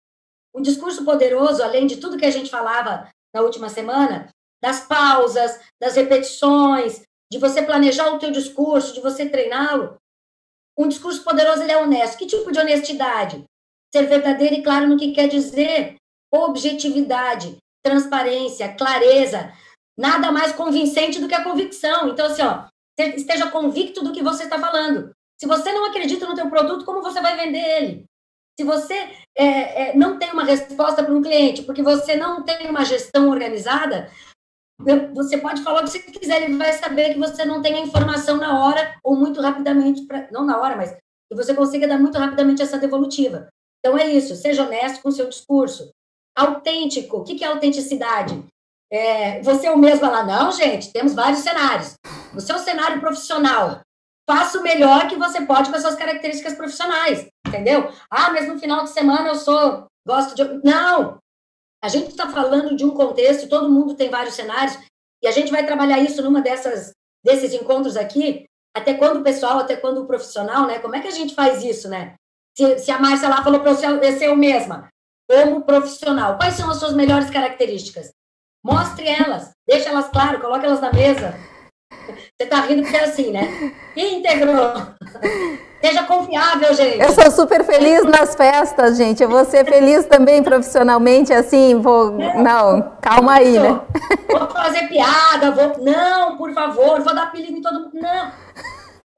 Um discurso poderoso, além de tudo que a gente falava na última semana, das pausas, das repetições, de você planejar o teu discurso, de você treiná-lo. Um discurso poderoso ele é honesto. Que tipo de honestidade? Ser verdadeiro e claro no que quer dizer. Objetividade, transparência, clareza. Nada mais convincente do que a convicção. Então, assim, ó, esteja convicto do que você está falando. Se você não acredita no teu produto, como você vai vender ele? Se você é, é, não tem uma resposta para um cliente, porque você não tem uma gestão organizada, você pode falar o que você quiser, ele vai saber que você não tem a informação na hora ou muito rapidamente, pra, não na hora, mas que você consiga dar muito rapidamente essa devolutiva. Então é isso, seja honesto com o seu discurso. Autêntico, o que é autenticidade? É, você é o mesmo lá, não, gente, temos vários cenários. O seu cenário profissional, faça o melhor que você pode com as suas características profissionais, entendeu? Ah, mas no final de semana eu sou, gosto de. Não! A gente está falando de um contexto, todo mundo tem vários cenários, e a gente vai trabalhar isso numa dessas, desses encontros aqui, até quando o pessoal, até quando o profissional, né? Como é que a gente faz isso, né? Se, se a Márcia lá falou para eu ser eu mesma, como profissional, quais são as suas melhores características? Mostre elas, deixe elas claro, coloque elas na mesa. Você tá rindo porque é assim, né? Íntegro. Seja confiável, gente. Eu sou super feliz nas festas, gente. Eu vou ser feliz também profissionalmente, assim, vou... Não, calma aí, né? Vou fazer piada, vou... Não, por favor, vou dar apelido em todo mundo. Não.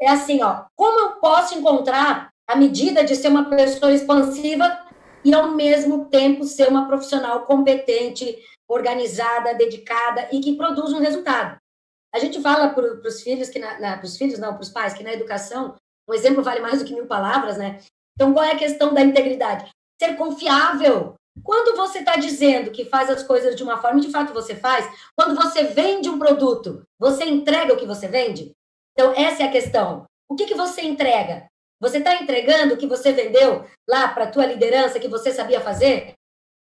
É assim, ó. Como eu posso encontrar a medida de ser uma pessoa expansiva e, ao mesmo tempo, ser uma profissional competente, organizada, dedicada e que produz um resultado? A gente fala para os filhos que para os filhos não, para os pais que na educação um exemplo vale mais do que mil palavras, né? Então qual é a questão da integridade? Ser confiável. Quando você está dizendo que faz as coisas de uma forma, de fato você faz. Quando você vende um produto, você entrega o que você vende. Então essa é a questão. O que que você entrega? Você está entregando o que você vendeu lá para a tua liderança que você sabia fazer?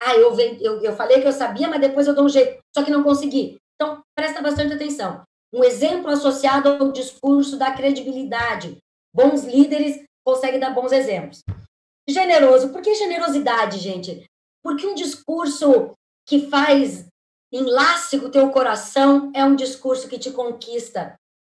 Ah, eu, eu, eu falei que eu sabia, mas depois eu dou um jeito, só que não consegui. Então, presta bastante atenção. Um exemplo associado ao discurso da credibilidade. Bons líderes conseguem dar bons exemplos. Generoso. Por que generosidade, gente? Porque um discurso que faz enlace o teu coração é um discurso que te conquista.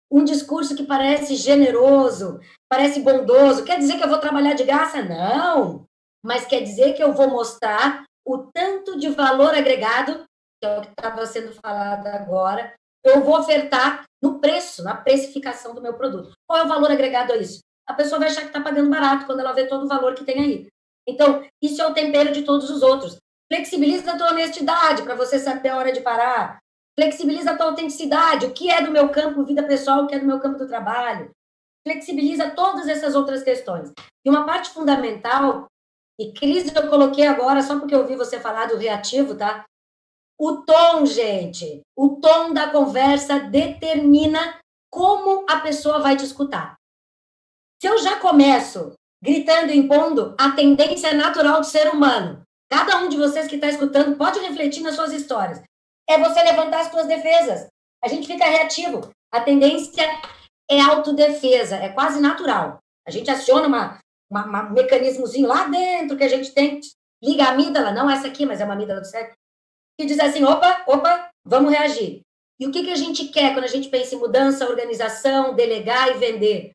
Um discurso que parece generoso, parece bondoso. Quer dizer que eu vou trabalhar de graça? Não. Mas quer dizer que eu vou mostrar o tanto de valor agregado, que é o que estava sendo falado agora, eu vou ofertar no preço, na precificação do meu produto. Qual é o valor agregado a isso? A pessoa vai achar que está pagando barato quando ela vê todo o valor que tem aí. Então, isso é o tempero de todos os outros. Flexibiliza a tua honestidade para você saber a hora de parar. Flexibiliza a tua autenticidade, o que é do meu campo vida pessoal, o que é do meu campo do trabalho. Flexibiliza todas essas outras questões. E uma parte fundamental, e crise eu coloquei agora só porque eu ouvi você falar do reativo, tá? O tom, gente, o tom da conversa determina como a pessoa vai te escutar. Se eu já começo gritando e impondo, a tendência é natural do ser humano. Cada um de vocês que está escutando pode refletir nas suas histórias. É você levantar as suas defesas. A gente fica reativo. A tendência é autodefesa, é quase natural. A gente aciona uma, uma, um mecanismozinho lá dentro que a gente tem, liga a amígdala, não essa aqui, mas é uma amígdala do cérebro, que diz assim: opa, opa, vamos reagir. E o que, que a gente quer quando a gente pensa em mudança, organização, delegar e vender?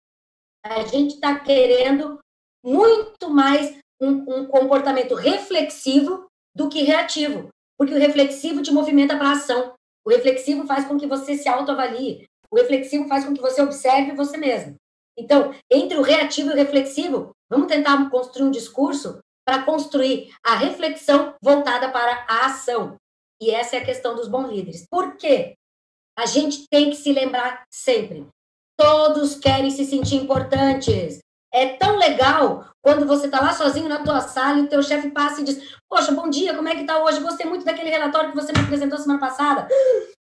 A gente está querendo muito mais um, um, comportamento reflexivo do que reativo, porque o reflexivo te movimenta para a ação. O reflexivo faz com que você se autoavalie. O reflexivo faz com que você observe você mesmo. Então, entre o reativo e o reflexivo, vamos tentar construir um discurso para construir a reflexão voltada para a ação. E essa é a questão dos bons líderes. Por quê? A gente tem que se lembrar sempre. Todos querem se sentir importantes. É tão legal quando você está lá sozinho na tua sala e o teu chefe passa e diz: Poxa, bom dia, como é que está hoje? Gostei muito daquele relatório que você me apresentou semana passada.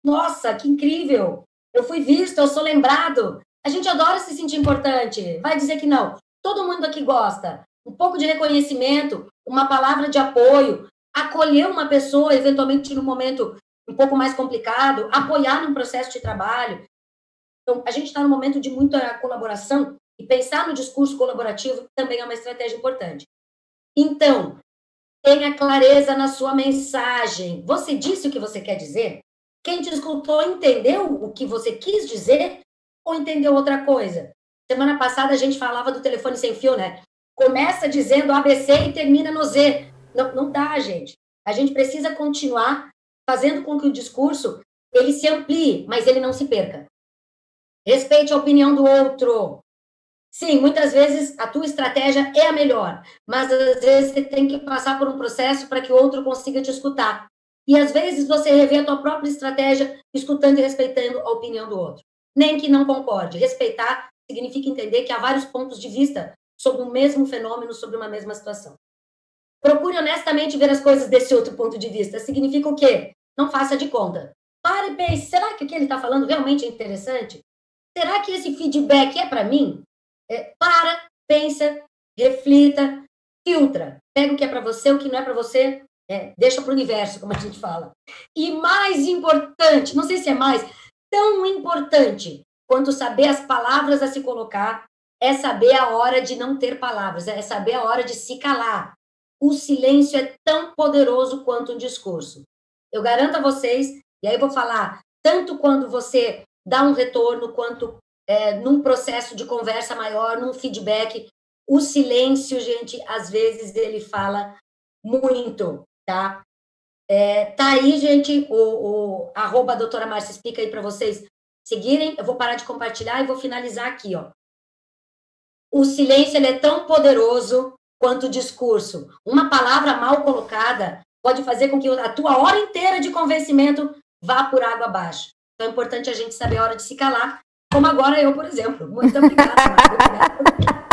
Nossa, que incrível! Eu fui visto, eu sou lembrado. A gente adora se sentir importante. Vai dizer que não. Todo mundo aqui gosta. Um pouco de reconhecimento, uma palavra de apoio, acolher uma pessoa, eventualmente num momento um pouco mais complicado, apoiar num processo de trabalho. Então, a gente está num momento de muita colaboração e pensar no discurso colaborativo também é uma estratégia importante. Então, tenha clareza na sua mensagem. Você disse o que você quer dizer? Quem te escutou entendeu o que você quis dizer ou entendeu outra coisa? Semana passada a gente falava do telefone sem fio, né? Começa dizendo ABC e termina no Z. Não, não dá, gente. A gente precisa continuar fazendo com que o discurso ele se amplie, mas ele não se perca. Respeite a opinião do outro. Sim, muitas vezes a tua estratégia é a melhor, mas às vezes você tem que passar por um processo para que o outro consiga te escutar. E às vezes você revê a tua própria estratégia escutando e respeitando a opinião do outro nem que não concorde. Respeitar significa entender que há vários pontos de vista sobre o mesmo fenômeno, sobre uma mesma situação. Procure honestamente ver as coisas desse outro ponto de vista. Significa o quê? Não faça de conta. Pare e pense: será que o que ele está falando realmente é interessante? Será que esse feedback é para mim? É, para, pensa, reflita, filtra. Pega o que é para você, o que não é para você, é, deixa para o universo, como a gente fala. E mais importante, não sei se é mais, tão importante quanto saber as palavras a se colocar é saber a hora de não ter palavras, é saber a hora de se calar. O silêncio é tão poderoso quanto um discurso. Eu garanto a vocês, e aí vou falar tanto quando você dá um retorno, quanto é, num processo de conversa maior, num feedback. O silêncio, gente, às vezes ele fala muito, tá? É, tá aí, gente, o, o arroba doutora Márcia explica aí para vocês seguirem. Eu vou parar de compartilhar e vou finalizar aqui, ó. O silêncio ele é tão poderoso quanto discurso. Uma palavra mal colocada pode fazer com que a tua hora inteira de convencimento vá por água abaixo. Então é importante a gente saber a hora de se calar, como agora eu, por exemplo. Muito obrigada. <laughs>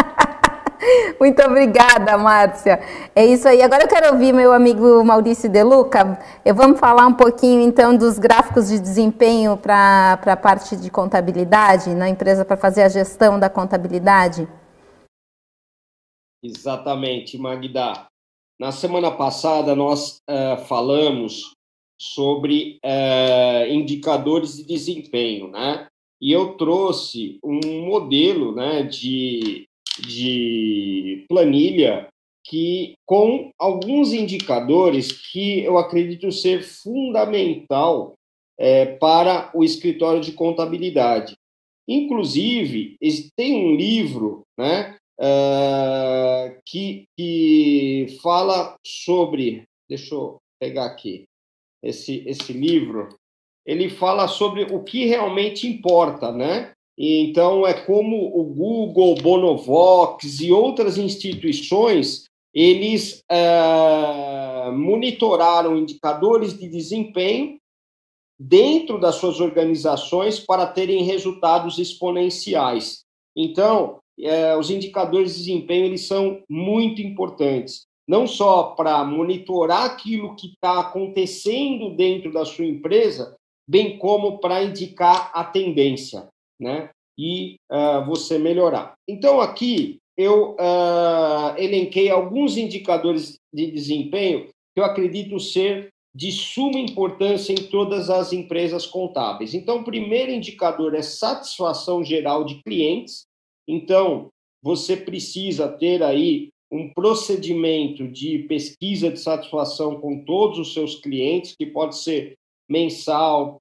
Muito obrigada, Márcia. É isso aí. Agora eu quero ouvir meu amigo Maurício De Luca. Eu vamos falar um pouquinho então dos gráficos de desempenho para a parte de contabilidade na empresa para fazer a gestão da contabilidade. Exatamente, Magda. Na semana passada nós uh, falamos sobre uh, indicadores de desempenho, né? E eu trouxe um modelo, né, de de planilha que com alguns indicadores que eu acredito ser fundamental é, para o escritório de contabilidade. Inclusive, tem um livro né, uh, que, que fala sobre. Deixa eu pegar aqui esse, esse livro. Ele fala sobre o que realmente importa, né? Então, é como o Google, Bonovox e outras instituições, eles é, monitoraram indicadores de desempenho dentro das suas organizações para terem resultados exponenciais. Então, é, os indicadores de desempenho eles são muito importantes, não só para monitorar aquilo que está acontecendo dentro da sua empresa, bem como para indicar a tendência né? E uh, você melhorar. Então, aqui eu uh, elenquei alguns indicadores de desempenho que eu acredito ser de suma importância em todas as empresas contábeis. Então, o primeiro indicador é satisfação geral de clientes. Então, você precisa ter aí um procedimento de pesquisa de satisfação com todos os seus clientes, que pode ser mensal,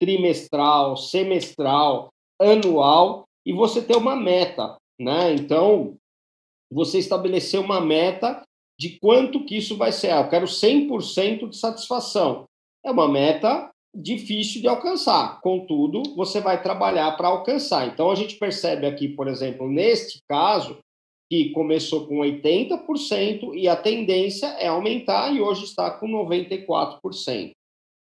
trimestral, semestral, anual, e você ter uma meta, né? Então, você estabelecer uma meta de quanto que isso vai ser. Ah, eu quero 100% de satisfação. É uma meta difícil de alcançar. Contudo, você vai trabalhar para alcançar. Então, a gente percebe aqui, por exemplo, neste caso, que começou com 80% e a tendência é aumentar e hoje está com 94%.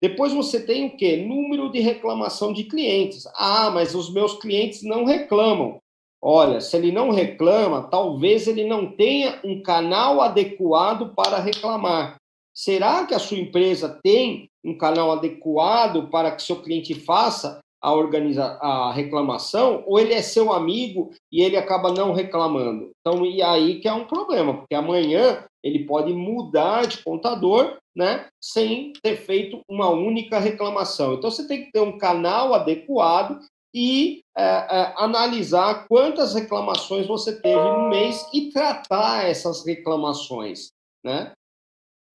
Depois você tem o quê? Número de reclamação de clientes. Ah, mas os meus clientes não reclamam. Olha, se ele não reclama, talvez ele não tenha um canal adequado para reclamar. Será que a sua empresa tem um canal adequado para que seu cliente faça a, organiza a reclamação? Ou ele é seu amigo e ele acaba não reclamando? Então, e aí que é um problema, porque amanhã ele pode mudar de contador, né, sem ter feito uma única reclamação. Então, você tem que ter um canal adequado e é, é, analisar quantas reclamações você teve no mês e tratar essas reclamações, né?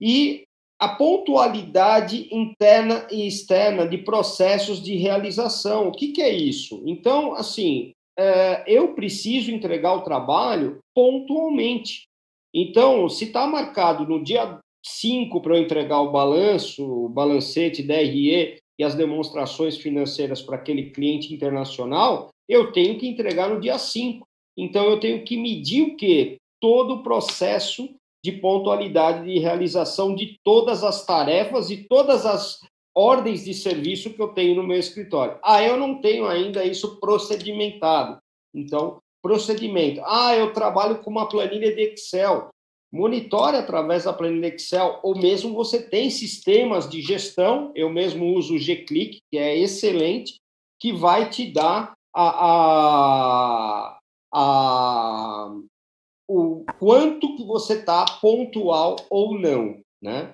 E a pontualidade interna e externa de processos de realização. O que, que é isso? Então, assim, é, eu preciso entregar o trabalho pontualmente. Então, se está marcado no dia 5 para eu entregar o balanço, o balancete DRE e as demonstrações financeiras para aquele cliente internacional, eu tenho que entregar no dia 5. Então, eu tenho que medir o quê? Todo o processo de pontualidade de realização de todas as tarefas e todas as ordens de serviço que eu tenho no meu escritório. Ah, eu não tenho ainda isso procedimentado. Então, procedimento. Ah, eu trabalho com uma planilha de Excel monitore através da planilha Excel, ou mesmo você tem sistemas de gestão, eu mesmo uso o G-Click, que é excelente, que vai te dar a, a, a, o quanto que você está pontual ou não, né?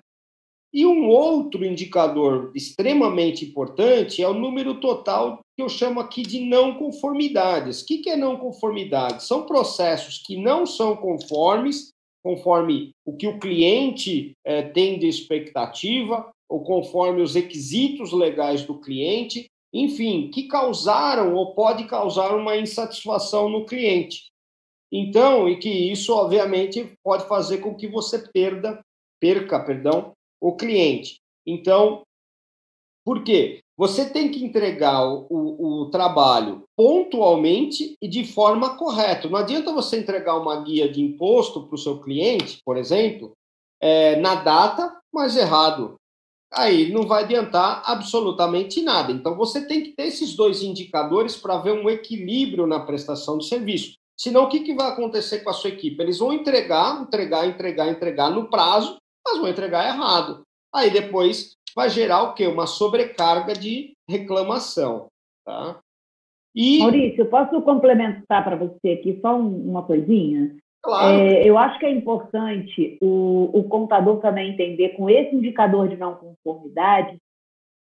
E um outro indicador extremamente importante é o número total que eu chamo aqui de não conformidades. O que é não conformidade? São processos que não são conformes conforme o que o cliente é, tem de expectativa, ou conforme os requisitos legais do cliente, enfim, que causaram ou pode causar uma insatisfação no cliente. Então, e que isso obviamente pode fazer com que você perda, perca, perdão, o cliente. Então, por quê? Você tem que entregar o, o, trabalho pontualmente e de forma correta. Não adianta você entregar uma guia de imposto para o seu cliente, por exemplo, é, na data, mas errado. Aí não vai adiantar absolutamente nada. Então você tem que ter esses dois indicadores para ver um equilíbrio na prestação de serviço. Senão, o que, que vai acontecer com a sua equipe? Eles vão entregar, entregar, entregar, entregar no prazo, mas vão entregar errado. Aí depois vai gerar o quê? Uma sobrecarga de reclamação. Tá? E... Maurício, posso complementar para você aqui só uma coisinha? Claro. É, eu acho que é importante o, o contador também entender, com esse indicador de não conformidade,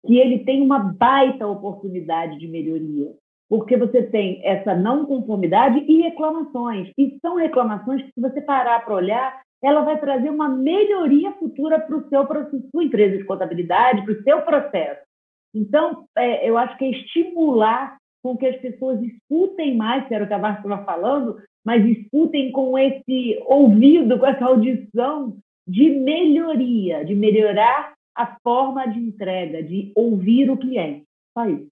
que ele tem uma baita oportunidade de melhoria. Porque você tem essa não conformidade e reclamações. E são reclamações que, se você parar para olhar, ela vai trazer uma melhoria futura para o seu para sua empresa de contabilidade, para o seu processo. Então, é, eu acho que é estimular com que as pessoas escutem mais, que era o que a Márcia estava falando, mas escutem com esse ouvido, com essa audição de melhoria, de melhorar a forma de entrega, de ouvir o cliente. Só isso.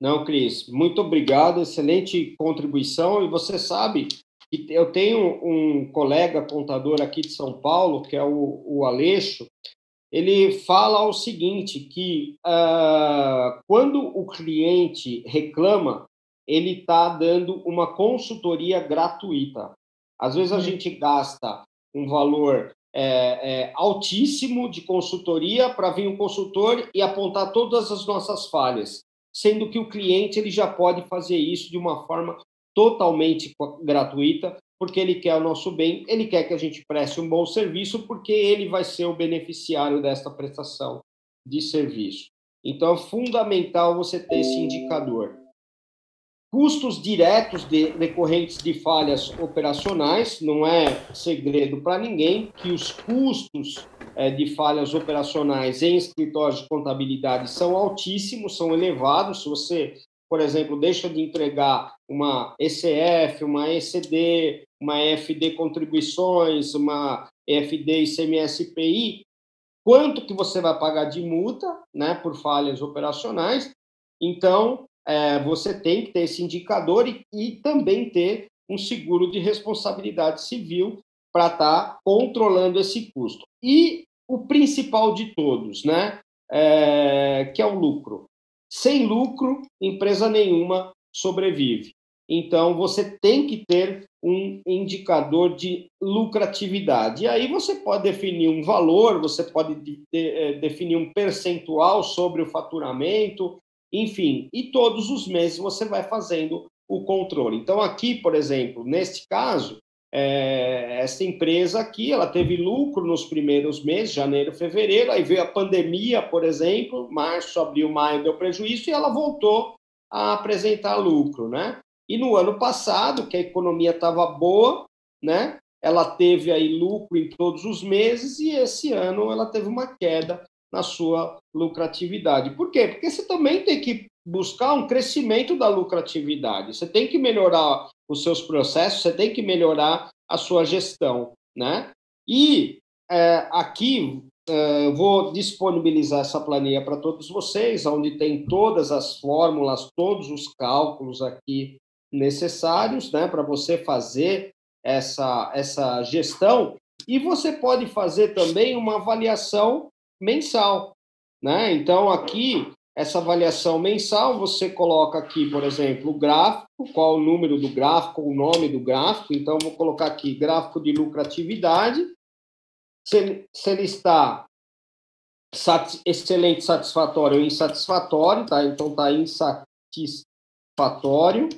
Não, Cris, muito obrigado, excelente contribuição. E você sabe eu tenho um colega contador aqui de São Paulo, que é o, o Aleixo, ele fala o seguinte, que uh, quando o cliente reclama, ele está dando uma consultoria gratuita. Às vezes a uhum. gente gasta um valor é, é, altíssimo de consultoria para vir um consultor e apontar todas as nossas falhas, sendo que o cliente ele já pode fazer isso de uma forma totalmente gratuita, porque ele quer o nosso bem, ele quer que a gente preste um bom serviço, porque ele vai ser o beneficiário desta prestação de serviço. Então, é fundamental você ter esse indicador. Custos diretos de, decorrentes de falhas operacionais, não é segredo para ninguém que os custos é, de falhas operacionais em escritórios de contabilidade são altíssimos, são elevados. Se você por exemplo, deixa de entregar uma ECF, uma ECD, uma EFD contribuições, uma EFD ICMS-PI, quanto que você vai pagar de multa, né, por falhas operacionais. Então, é, você tem que ter esse indicador e, e também ter um seguro de responsabilidade civil para estar tá controlando esse custo. E o principal de todos, né, é, que é o lucro. Sem lucro, empresa nenhuma sobrevive. Então, você tem que ter um indicador de lucratividade. E aí você pode definir um valor, você pode de, de, é, definir um percentual sobre o faturamento, enfim, e todos os meses você vai fazendo o controle. Então, aqui, por exemplo, neste caso, é, essa empresa aqui, ela teve lucro nos primeiros meses, janeiro, fevereiro, aí veio a pandemia, por exemplo, março, abril, maio deu prejuízo e ela voltou a apresentar lucro, né? E no ano passado, que a economia estava boa, né? Ela teve aí lucro em todos os meses e esse ano ela teve uma queda na sua lucratividade. Por quê? Porque você também tem que buscar um crescimento da lucratividade. Você tem que melhorar os seus processos, você tem que melhorar a sua gestão, né? E é, aqui é, vou disponibilizar essa planilha para todos vocês, onde tem todas as fórmulas, todos os cálculos aqui necessários, né, para você fazer essa essa gestão. E você pode fazer também uma avaliação mensal, né? Então aqui essa avaliação mensal, você coloca aqui, por exemplo, o gráfico, qual o número do gráfico, o nome do gráfico. Então, vou colocar aqui gráfico de lucratividade. Se se ele está excelente, satisfatório ou insatisfatório, tá? Então, está insatisfatório.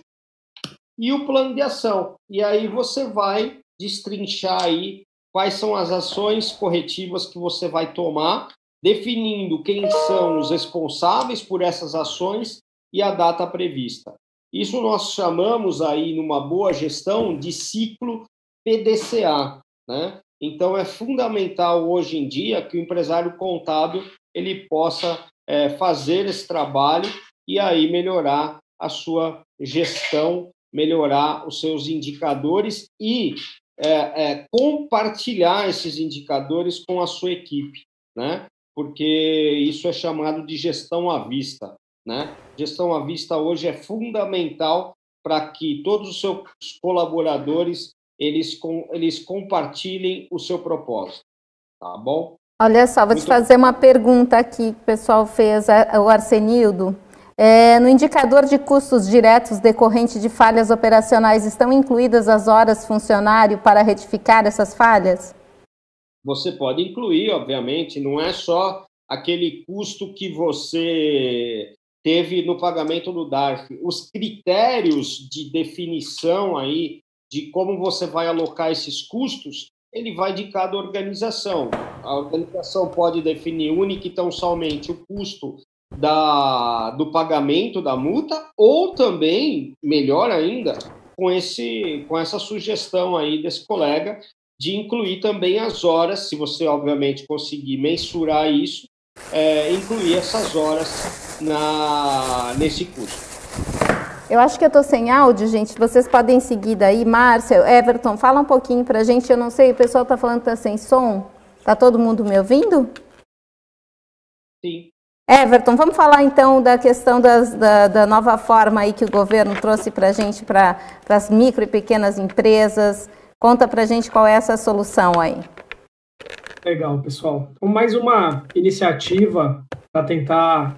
E o plano de ação. E aí você vai destrinchar aí quais são as ações corretivas que você vai tomar definindo quem são os responsáveis por essas ações e a data prevista. Isso nós chamamos aí, numa boa gestão, de ciclo PDCA. Né? Então, é fundamental hoje em dia que o empresário contábil ele possa é, fazer esse trabalho e aí melhorar a sua gestão, melhorar os seus indicadores e é, é, compartilhar esses indicadores com a sua equipe. Né? porque isso é chamado de gestão à vista. Né? Gestão à vista hoje é fundamental para que todos os seus colaboradores eles, com, eles compartilhem o seu propósito. Tá bom? Olha só, vou Muito... te fazer uma pergunta aqui que o pessoal fez, o Arsenildo. É, no indicador de custos diretos decorrentes de falhas operacionais, estão incluídas as horas funcionário para retificar essas falhas? você pode incluir, obviamente, não é só aquele custo que você teve no pagamento do DARF. Os critérios de definição aí de como você vai alocar esses custos, ele vai de cada organização. A organização pode definir única e tão somente o custo da, do pagamento da multa, ou também, melhor ainda, com, esse, com essa sugestão aí desse colega, de incluir também as horas, se você obviamente conseguir mensurar isso, é, incluir essas horas na, nesse curso. Eu acho que eu estou sem áudio, gente. Vocês podem seguir daí. Márcia, Everton, fala um pouquinho para a gente. Eu não sei, o pessoal está falando que está sem som. Está todo mundo me ouvindo? Sim. Everton, vamos falar então da questão das, da, da, nova forma aí que o governo trouxe para a gente, para as micro e pequenas empresas. Conta para a gente qual é essa solução aí. Legal, pessoal. Então, mais uma iniciativa para tentar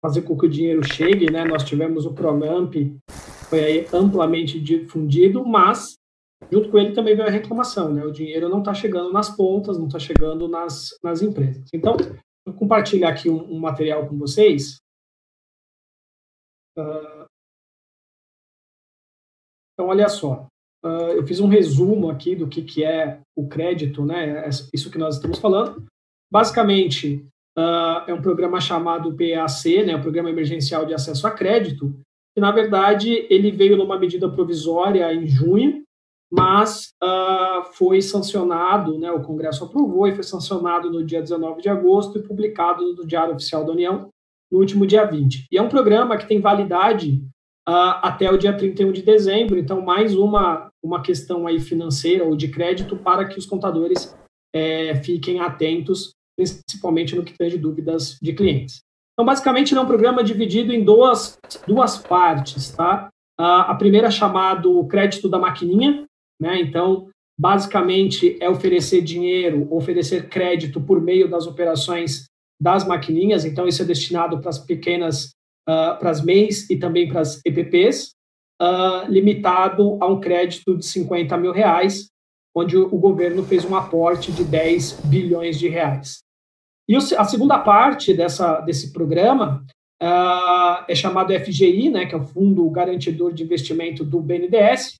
fazer com que o dinheiro chegue, né? Nós tivemos o Pronamp, foi amplamente difundido, mas junto com ele também veio a reclamação, né? O dinheiro não está chegando nas pontas, não está chegando nas, nas empresas. Então, compartilhar aqui um, um material com vocês. Uh, então, olha só. Uh, eu fiz um resumo aqui do que, que é o crédito, né? Isso que nós estamos falando. Basicamente, uh, é um programa chamado PAC, né? O Programa Emergencial de Acesso a Crédito, que na verdade ele veio numa medida provisória em junho, mas uh, foi sancionado, né? O Congresso aprovou e foi sancionado no dia 19 de agosto e publicado no Diário Oficial da União no último dia 20. E é um programa que tem validade uh, até o dia 31 de dezembro. Então, mais uma, uma questão aí financeira ou de crédito para que os contadores é, fiquem atentos principalmente no que tange dúvidas de clientes. Então, basicamente, é um programa dividido em duas, duas partes, tá? A primeira é chamado crédito da maquininha, né? Então, basicamente, é oferecer dinheiro, oferecer crédito por meio das operações das maquininhas. Então, isso é destinado para as pequenas, uh, para as MEIs e também para as EPPs, uh, ah, limitado a um crédito de 50 mil reais, onde o governo fez um aporte de 10 bilhões de reais. E a segunda parte dessa, desse programa uh, é chamado FGI, né, que é o Fundo Garantidor de Investimento do BNDES,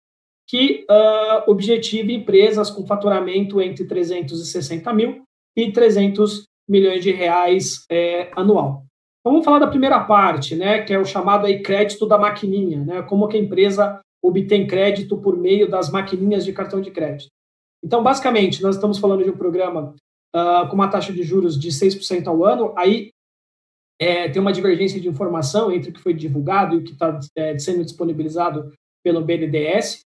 que uh, objetiva empresas com faturamento entre 360 mil e 300 milhões de reais é, anual. Então, vamos falar da primeira parte, né, que é o chamado aí crédito da maquininha, né, como que a empresa obtém crédito por meio das maquininhas de cartão de crédito. Então, basicamente, nós estamos falando de um programa uh, com uma taxa de juros de 6% ao ano, aí é, tem uma divergência de informação entre o que foi divulgado e o que está é, sendo disponibilizado pelo BNDES.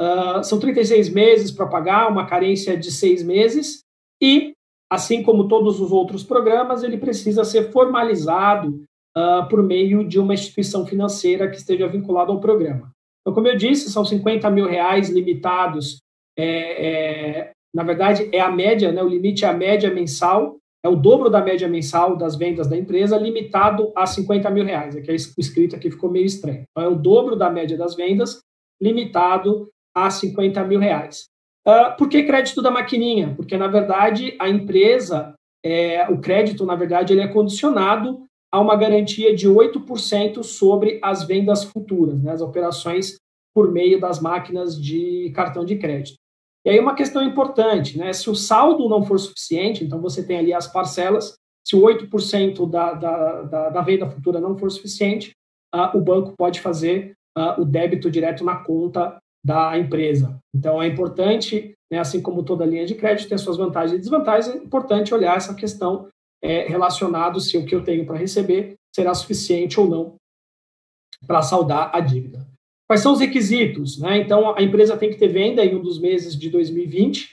Uh, são 36 meses para pagar, uma carência de seis meses, e, assim como todos os outros programas, ele precisa ser formalizado uh, por meio de uma instituição financeira que esteja vinculada ao programa. Então, como eu disse, são 50 mil reais limitados é, é, na verdade, é a média, né, o limite é a média mensal, é o dobro da média mensal das vendas da empresa, limitado a 50 mil reais. Aqui é o escrito aqui ficou meio estranho. Então, é o dobro da média das vendas, limitado a 50 mil reais. Uh, por que crédito da maquininha? Porque, na verdade, a empresa, é, o crédito, na verdade, ele é condicionado a uma garantia de 8% sobre as vendas futuras, né, as operações por meio das máquinas de cartão de crédito. E aí uma questão importante, né? Se o saldo não for suficiente, então você tem ali as parcelas, se o 8% da, da, da, da venda futura não for suficiente, uh, o banco pode fazer uh, o débito direto na conta da empresa. Então é importante, né, assim como toda linha de crédito tem suas vantagens e desvantagens, é importante olhar essa questão é, relacionado se o que eu tenho para receber será suficiente ou não para saldar a dívida. Quais são os requisitos? Né? Então, a empresa tem que ter venda em um dos meses de 2020 uh,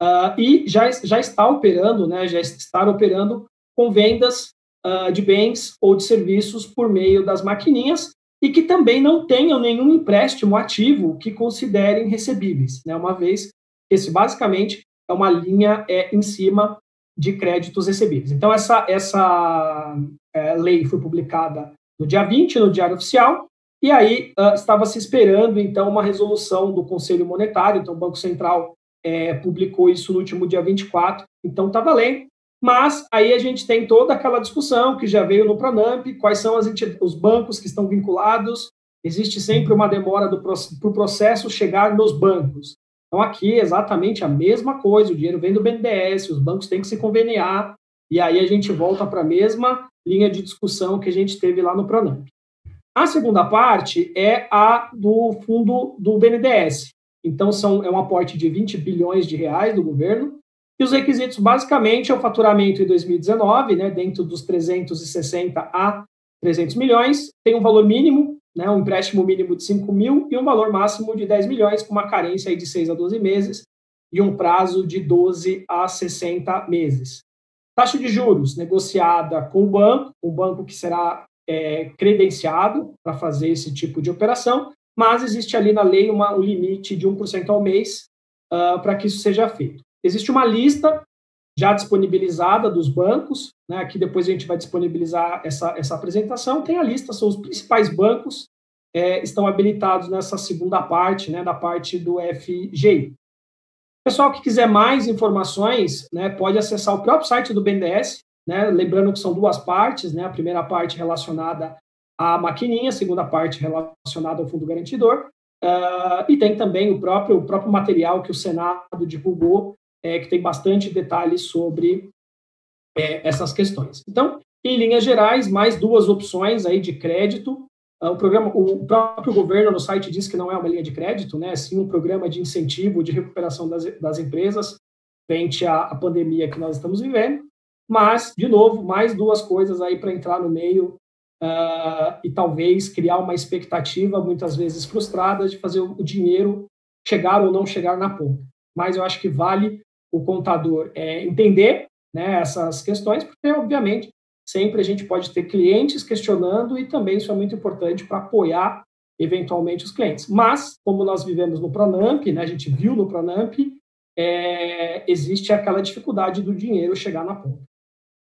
ah, e já, já está operando, né, já está operando com vendas uh, de bens ou de serviços por meio das maquininhas e que também não tenham nenhum empréstimo ativo que considerem recebíveis, né? uma vez esse basicamente é uma linha é, em cima de créditos recebíveis. Então, essa, essa é, lei foi publicada no dia 20 no Diário Oficial e aí uh, estava se esperando, então, uma resolução do Conselho Monetário, então o Banco Central é, publicou isso no último dia 24, então está valendo. Mas aí a gente tem toda aquela discussão que já veio no Pronamp, quais são os bancos que estão vinculados, existe sempre uma demora para o processo chegar nos bancos. Então aqui é exatamente a mesma coisa, o dinheiro vem do BNDES, os bancos têm que se conveniar, e aí a gente volta para a mesma linha de discussão que a gente teve lá no Pronamp. A segunda parte é a do fundo do BNDES. Então, são, é um aporte de 20 bilhões de reais do governo. E os requisitos, basicamente, é o faturamento em 2019, né, dentro dos 360 a 300 milhões, tem um valor mínimo, né, um empréstimo mínimo de 5 mil e um valor máximo de 10 milhões, com uma carência de 6 a 12 meses e um prazo de 12 a 60 meses. Taxa de juros negociada com o banco, um banco que será é, credenciado para fazer esse tipo de operação, mas existe ali na lei uma, um limite de 1% ao mês uh, para que isso seja feito. Existe uma lista já disponibilizada dos bancos, né, aqui depois a gente vai disponibilizar essa, essa apresentação, tem a lista, são os principais bancos é, estão habilitados nessa segunda parte, né, da parte do FGI. Pessoal que quiser mais informações, né, pode acessar o próprio site do BNDES, né? Lembrando que são duas partes, né? A primeira parte relacionada à maquininha, a segunda parte relacionada ao fundo garantidor. Uh, e tem também o próprio, o próprio material que o Senado divulgou, é, que tem bastante detalhes sobre é, essas questões. Então, em linhas gerais, mais duas opções aí de crédito. Uh, o, programa, o próprio governo no site diz que não é uma linha de crédito, né? Sim um programa de incentivo de recuperação das, das empresas frente à, à pandemia que nós estamos vivendo. Mas, de novo, mais duas coisas aí para entrar no meio uh, e talvez criar uma expectativa, muitas vezes frustrada, de fazer o dinheiro chegar ou não chegar na ponta. Mas eu acho que vale o contador é, entender né, essas questões, porque, obviamente, sempre a gente pode ter clientes questionando e também isso é muito importante para apoiar eventualmente os clientes. Mas, como nós vivemos no Pronamp, né, a gente viu no Pronamp, é, existe aquela dificuldade do dinheiro chegar na ponta.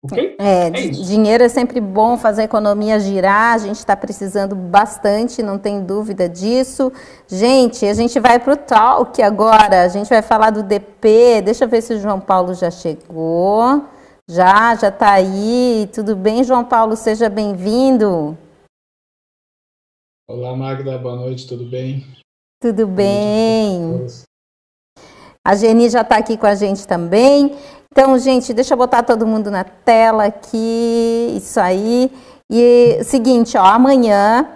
Okay? É, é dinheiro é sempre bom fazer a economia girar, a gente está precisando bastante, não tem dúvida disso. Gente, a gente vai para o talk agora, a gente vai falar do DP, deixa eu ver se o João Paulo já chegou. Já, já está aí. Tudo bem, João Paulo? Seja bem-vindo. Olá, Magda, boa noite, tudo bem? Tudo bem. A Geni já está aqui com a gente também. Então, gente, deixa eu botar todo mundo na tela aqui, isso aí. E seguinte, ó, amanhã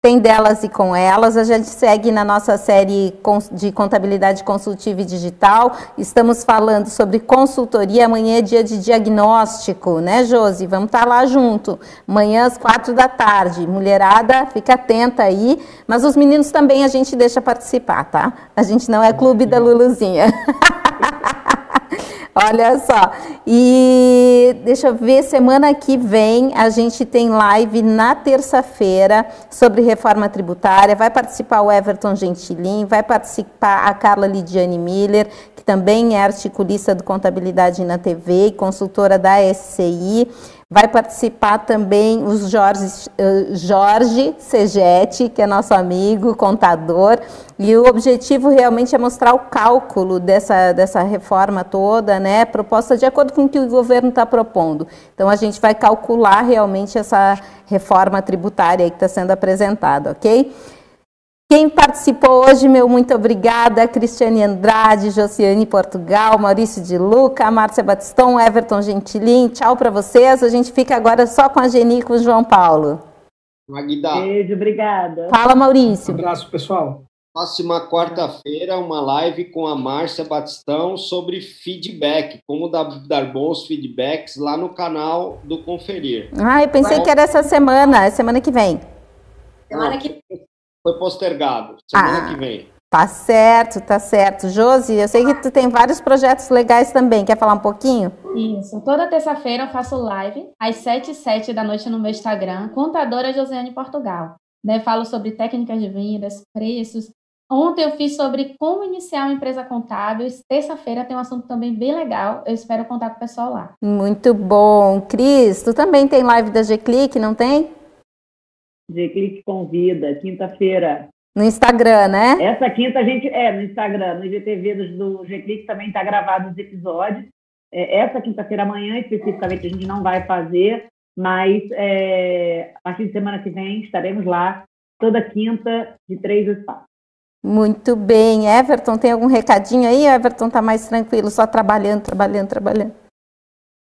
tem delas e com elas. A gente segue na nossa série de contabilidade consultiva e digital. Estamos falando sobre consultoria. Amanhã é dia de diagnóstico, né, Josi? Vamos estar tá lá junto. Amanhã às quatro da tarde. Mulherada, fica atenta aí. Mas os meninos também a gente deixa participar, tá? A gente não é clube da Luluzinha. <laughs> Olha só. E deixa eu ver, semana que vem a gente tem live na terça-feira sobre reforma tributária. Vai participar o Everton Gentilin, vai participar a Carla Lidiane Miller, que também é articulista do Contabilidade na TV e consultora da SCI. Vai participar também o Jorge, eh, Jorge Segete, que é nosso amigo, contador, e o objetivo realmente é mostrar o cálculo dessa, dessa reforma toda, né, proposta de acordo com o que o governo está propondo. Então, a gente vai calcular realmente essa reforma tributária que está sendo apresentada, ok? Quem participou hoje, meu muito obrigada, Cristiane Andrade, Josiane Portugal, Maurício de Luca, Márcia Batiston, Everton Gentilin, tchau para vocês. A gente fica agora só com a Geni e com o João Paulo. Magda. Beijo, obrigada. Fala, Maurício. Um abraço, pessoal. Próxima quarta-feira, uma live com a Márcia Batistão sobre feedback, como dar, dar, bons feedbacks lá no canal do Conferir. Ah, eu pensei que era essa semana, é semana que vem. Semana que vem foi postergado. Semana ah, que vem. Tá certo, tá certo. Josi, eu sei que tu tem vários projetos legais também. Quer falar um pouquinho? Isso. Toda terça-feira eu faço live às 7 e 7 da noite no meu Instagram, contadora Josiane Portugal. Né, falo sobre técnicas de vendas, preços. Ontem eu fiz sobre como iniciar uma empresa contábil. Terça-feira tem um assunto também bem legal. Eu espero contar com o pessoal lá. Muito bom. Cris, tu também tem live da G-Click, não tem? G-Click convida, quinta-feira. No Instagram, né? Essa quinta a gente. É, no Instagram, no IGTV do, G-Click também está gravado os episódios. É, essa quinta-feira, amanhã, especificamente, a gente não vai fazer, mas é, a partir de semana que vem estaremos lá, toda quinta, de três às quatro. Muito bem. Everton, tem algum recadinho aí? Everton está mais tranquilo, só trabalhando, trabalhando, trabalhando.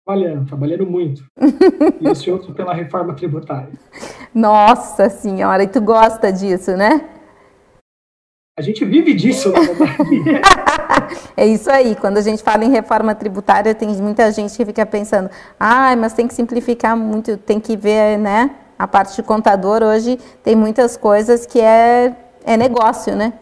Trabalhando, trabalhando muito. <laughs> e ansioso pela reforma tributária. Nossa senhora, e tu gosta disso, né? A gente vive disso, na verdade. <laughs> é isso aí. Quando a gente fala em reforma tributária, tem muita gente que fica pensando, ah, mas tem que simplificar muito, tem que ver, né? A parte de contador hoje tem muitas coisas que é, é negócio, né?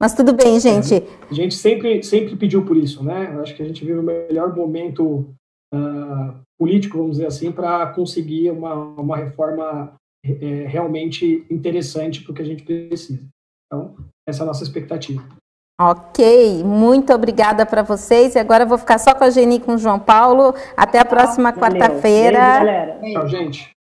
Mas tudo bem, gente. A gente sempre, sempre pediu por isso, né? Eu acho que a gente vive o melhor momento uh, político, vamos dizer assim, para conseguir uma, uma reforma é, realmente interessante para o que a gente precisa. Então, essa é a nossa expectativa. Ok, muito obrigada para vocês. E agora eu vou ficar só com a Geni e com o João Paulo. Até a próxima quarta-feira. Tchau, gente.